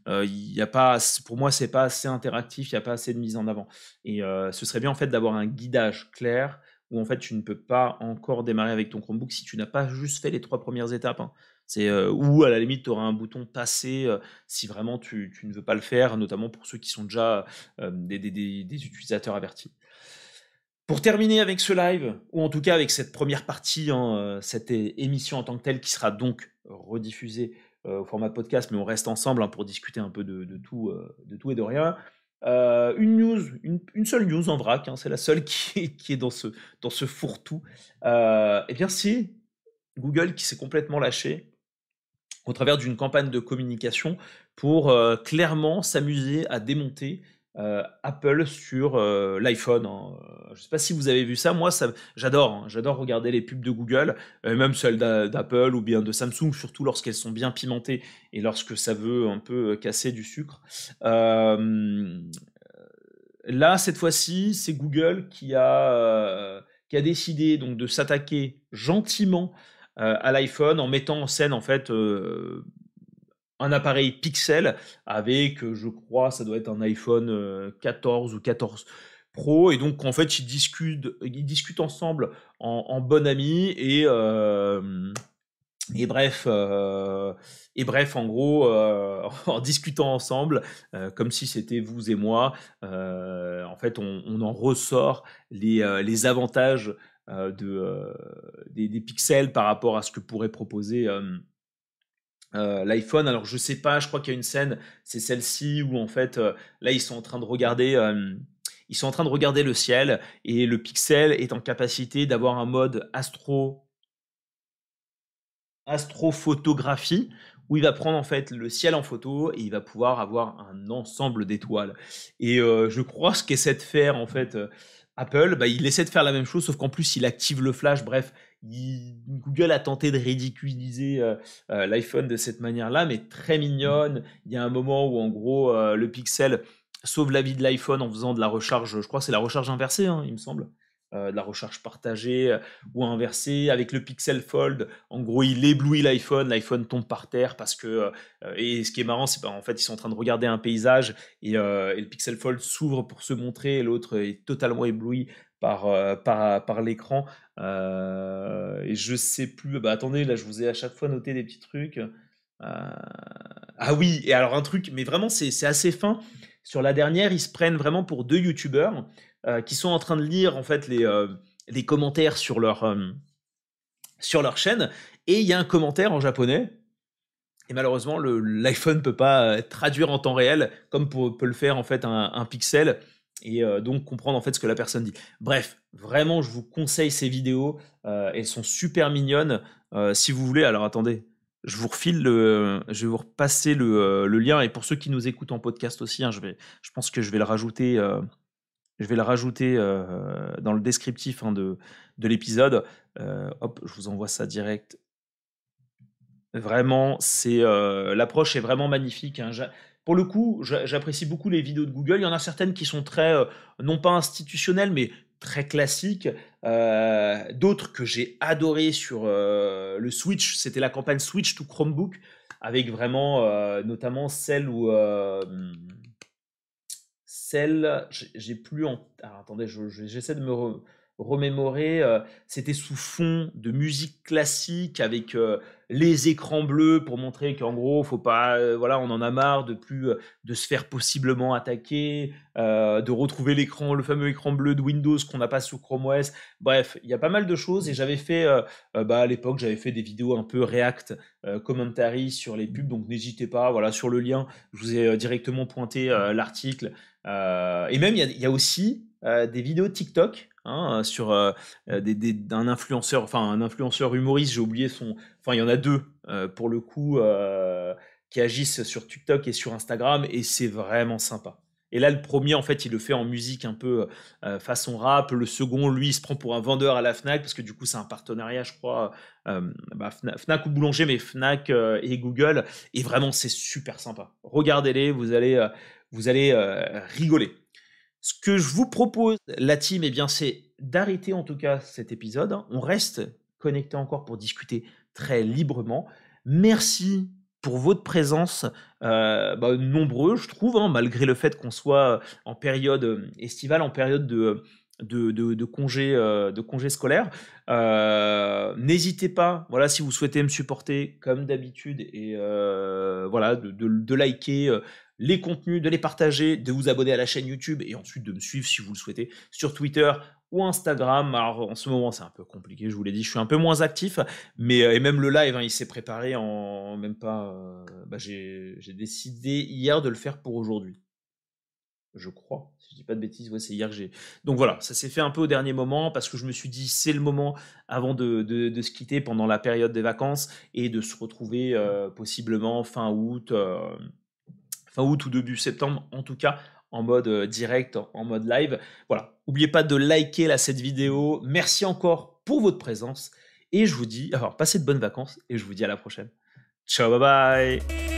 Euh, y a pas, pour moi, c'est pas assez interactif, il n'y a pas assez de mise en avant. Et ce serait bien en fait d'avoir un guidage clair où en fait tu ne peux pas encore démarrer avec ton Chromebook si tu n'as pas juste fait les trois premières étapes. Hein. C'est ou à la limite, tu auras un bouton passer si vraiment tu, ne veux pas le faire, notamment pour ceux qui sont déjà des, utilisateurs avertis. Pour terminer avec ce live, ou en tout cas avec cette première partie, hein, cette émission en tant que telle qui sera donc rediffusée au format podcast, mais on reste ensemble hein, pour discuter un peu de, tout, et de rien. une news, une, seule news en vrac, hein, c'est la seule [LAUGHS] qui, est dans ce, fourre-tout. eh bien, c'est Google qui s'est complètement lâché au travers d'une campagne de communication pour euh, clairement s'amuser à démonter euh, Apple sur euh, l'iPhone. Hein. Je ne sais pas si vous avez vu ça. Moi, j'adore. Hein. J'adore regarder les pubs de Google, même celles d'Apple ou bien de Samsung, surtout lorsqu'elles sont bien pimentées et lorsque ça veut un peu casser du sucre. là, cette fois-ci, c'est Google qui a, qui a décidé donc de s'attaquer gentiment euh, à l'iPhone en mettant en scène en fait euh, un appareil Pixel avec, euh, je crois, ça doit être un iPhone 14 ou 14 Pro. Et donc, en fait, ils discutent, ils discutent ensemble en, bon ami et, et bref, et bref, en gros, [LAUGHS] en discutant ensemble, comme si c'était vous et moi, en fait, on, en ressort les, les avantages de, des, des, pixels par rapport à ce que pourrait proposer euh, l'iPhone. Alors je sais pas, je crois qu'il y a une scène, c'est celle-ci où en fait euh, là ils sont en train de regarder, euh, ils sont en train de regarder le ciel et le Pixel est en capacité d'avoir un mode astro astrophotographie où il va prendre en fait le ciel en photo et il va pouvoir avoir un ensemble d'étoiles. Et je crois ce qu'essaie de faire en fait Apple, bah, il essaie de faire la même chose sauf qu'en plus il active le flash. Bref, Google a tenté de ridiculiser euh, euh, l'iPhone de cette manière-là, mais très mignonne. Il y a un moment où, en gros, euh, le Pixel sauve la vie de l'iPhone en faisant de la recharge, je crois que c'est la recharge inversée, hein, il me semble. de la recharge partagée ou inversée avec le Pixel Fold. En gros, il éblouit l'iPhone, l'iPhone tombe par terre parce que. et ce qui est marrant, c'est qu'en fait, ils sont en train de regarder un paysage et, et le Pixel Fold s'ouvre pour se montrer et l'autre est totalement ébloui par, euh, par, par l'écran. Euh, et je sais plus. Bah attendez, là je vous ai à chaque fois noté des petits trucs. Euh, ah oui, et alors un truc, mais vraiment c'est assez fin. Sur la dernière, ils se prennent vraiment pour deux youtubeurs qui sont en train de lire en fait les, les commentaires sur leur, sur leur chaîne. Et il y a un commentaire en japonais. Et malheureusement, l'iPhone ne peut pas traduire en temps réel comme peut le faire en fait un pixel et euh, donc comprendre en fait ce que la personne dit. Bref, vraiment, je vous conseille ces vidéos. Euh, elles sont super mignonnes. Euh, si vous voulez, alors attendez, je vous refile le, je vais vous repasser le, lien. Et pour ceux qui nous écoutent en podcast aussi, hein, je vais, je pense que je vais le rajouter. je vais le rajouter dans le descriptif hein, de, de l'épisode. hop, je vous envoie ça direct. Vraiment, c'est l'approche est vraiment magnifique. Hein pour le coup, j'apprécie beaucoup les vidéos de Google. Il y en a certaines qui sont très, euh, non pas institutionnelles, mais très classiques. Euh, d'autres que j'ai adoré sur euh, le Switch, c'était la campagne Switch to Chromebook, avec vraiment, notamment celle où celle, j'ai plus en. attendez, j'essaie de me remémorer. C'était sous fond de musique classique avec les écrans bleus pour montrer qu'en gros, faut pas, euh, voilà, on en a marre de plus euh, de se faire possiblement attaquer, euh, de retrouver l'écran, le fameux écran bleu de Windows qu'on n'a pas sous Chrome OS. Bref, il y a pas mal de choses et j'avais fait, bah, à l'époque, j'avais fait des vidéos un peu React commentary sur les pubs, donc n'hésitez pas, voilà, sur le lien, je vous ai directement pointé l'article. et même, il y, a aussi des vidéos TikTok Hein, sur euh, euh, un influenceur, enfin un influenceur humoriste, j'ai oublié son, enfin il y en a deux euh, pour le coup qui agissent sur TikTok et sur Instagram et c'est vraiment sympa. Et là, le premier, en fait, il le fait en musique un peu façon rap. Le second, lui, il se prend pour un vendeur à la Fnac parce que du coup, c'est un partenariat, je crois, bah, Fnac, ou Boulanger, mais Fnac et Google. Et vraiment, c'est super sympa. Regardez-les, vous allez, vous allez rigoler. Ce que je vous propose, la team, eh bien, c'est d'arrêter en tout cas cet épisode. On reste connecté encore pour discuter très librement. Merci pour votre présence, euh, bah, nombreux, je trouve, hein, malgré le fait qu'on soit en période estivale, en période de, de, de, congés euh, congé scolaires. Euh, n'hésitez pas, voilà, si vous souhaitez me supporter comme d'habitude, et voilà, de, de, liker les contenus, de les partager, de vous abonner à la chaîne YouTube et ensuite de me suivre si vous le souhaitez sur Twitter ou Instagram. Alors en ce moment c'est un peu compliqué, je vous l'ai dit, je suis un peu moins actif, mais euh, et même le live, hein, il s'est préparé en même pas. Euh, bah, j'ai décidé hier de le faire pour aujourd'hui. Je crois, si je dis pas de bêtises, c'est hier que j'ai. Donc voilà, ça s'est fait un peu au dernier moment parce que je me suis dit c'est le moment avant de, de, se quitter pendant la période des vacances et de se retrouver euh, possiblement fin août fin août ou début septembre, en tout cas en mode euh, direct, en mode live. Voilà, n'oubliez pas de liker cette vidéo. Merci encore pour votre présence et je vous dis, alors passez de bonnes vacances et je vous dis à la prochaine. Ciao, bye bye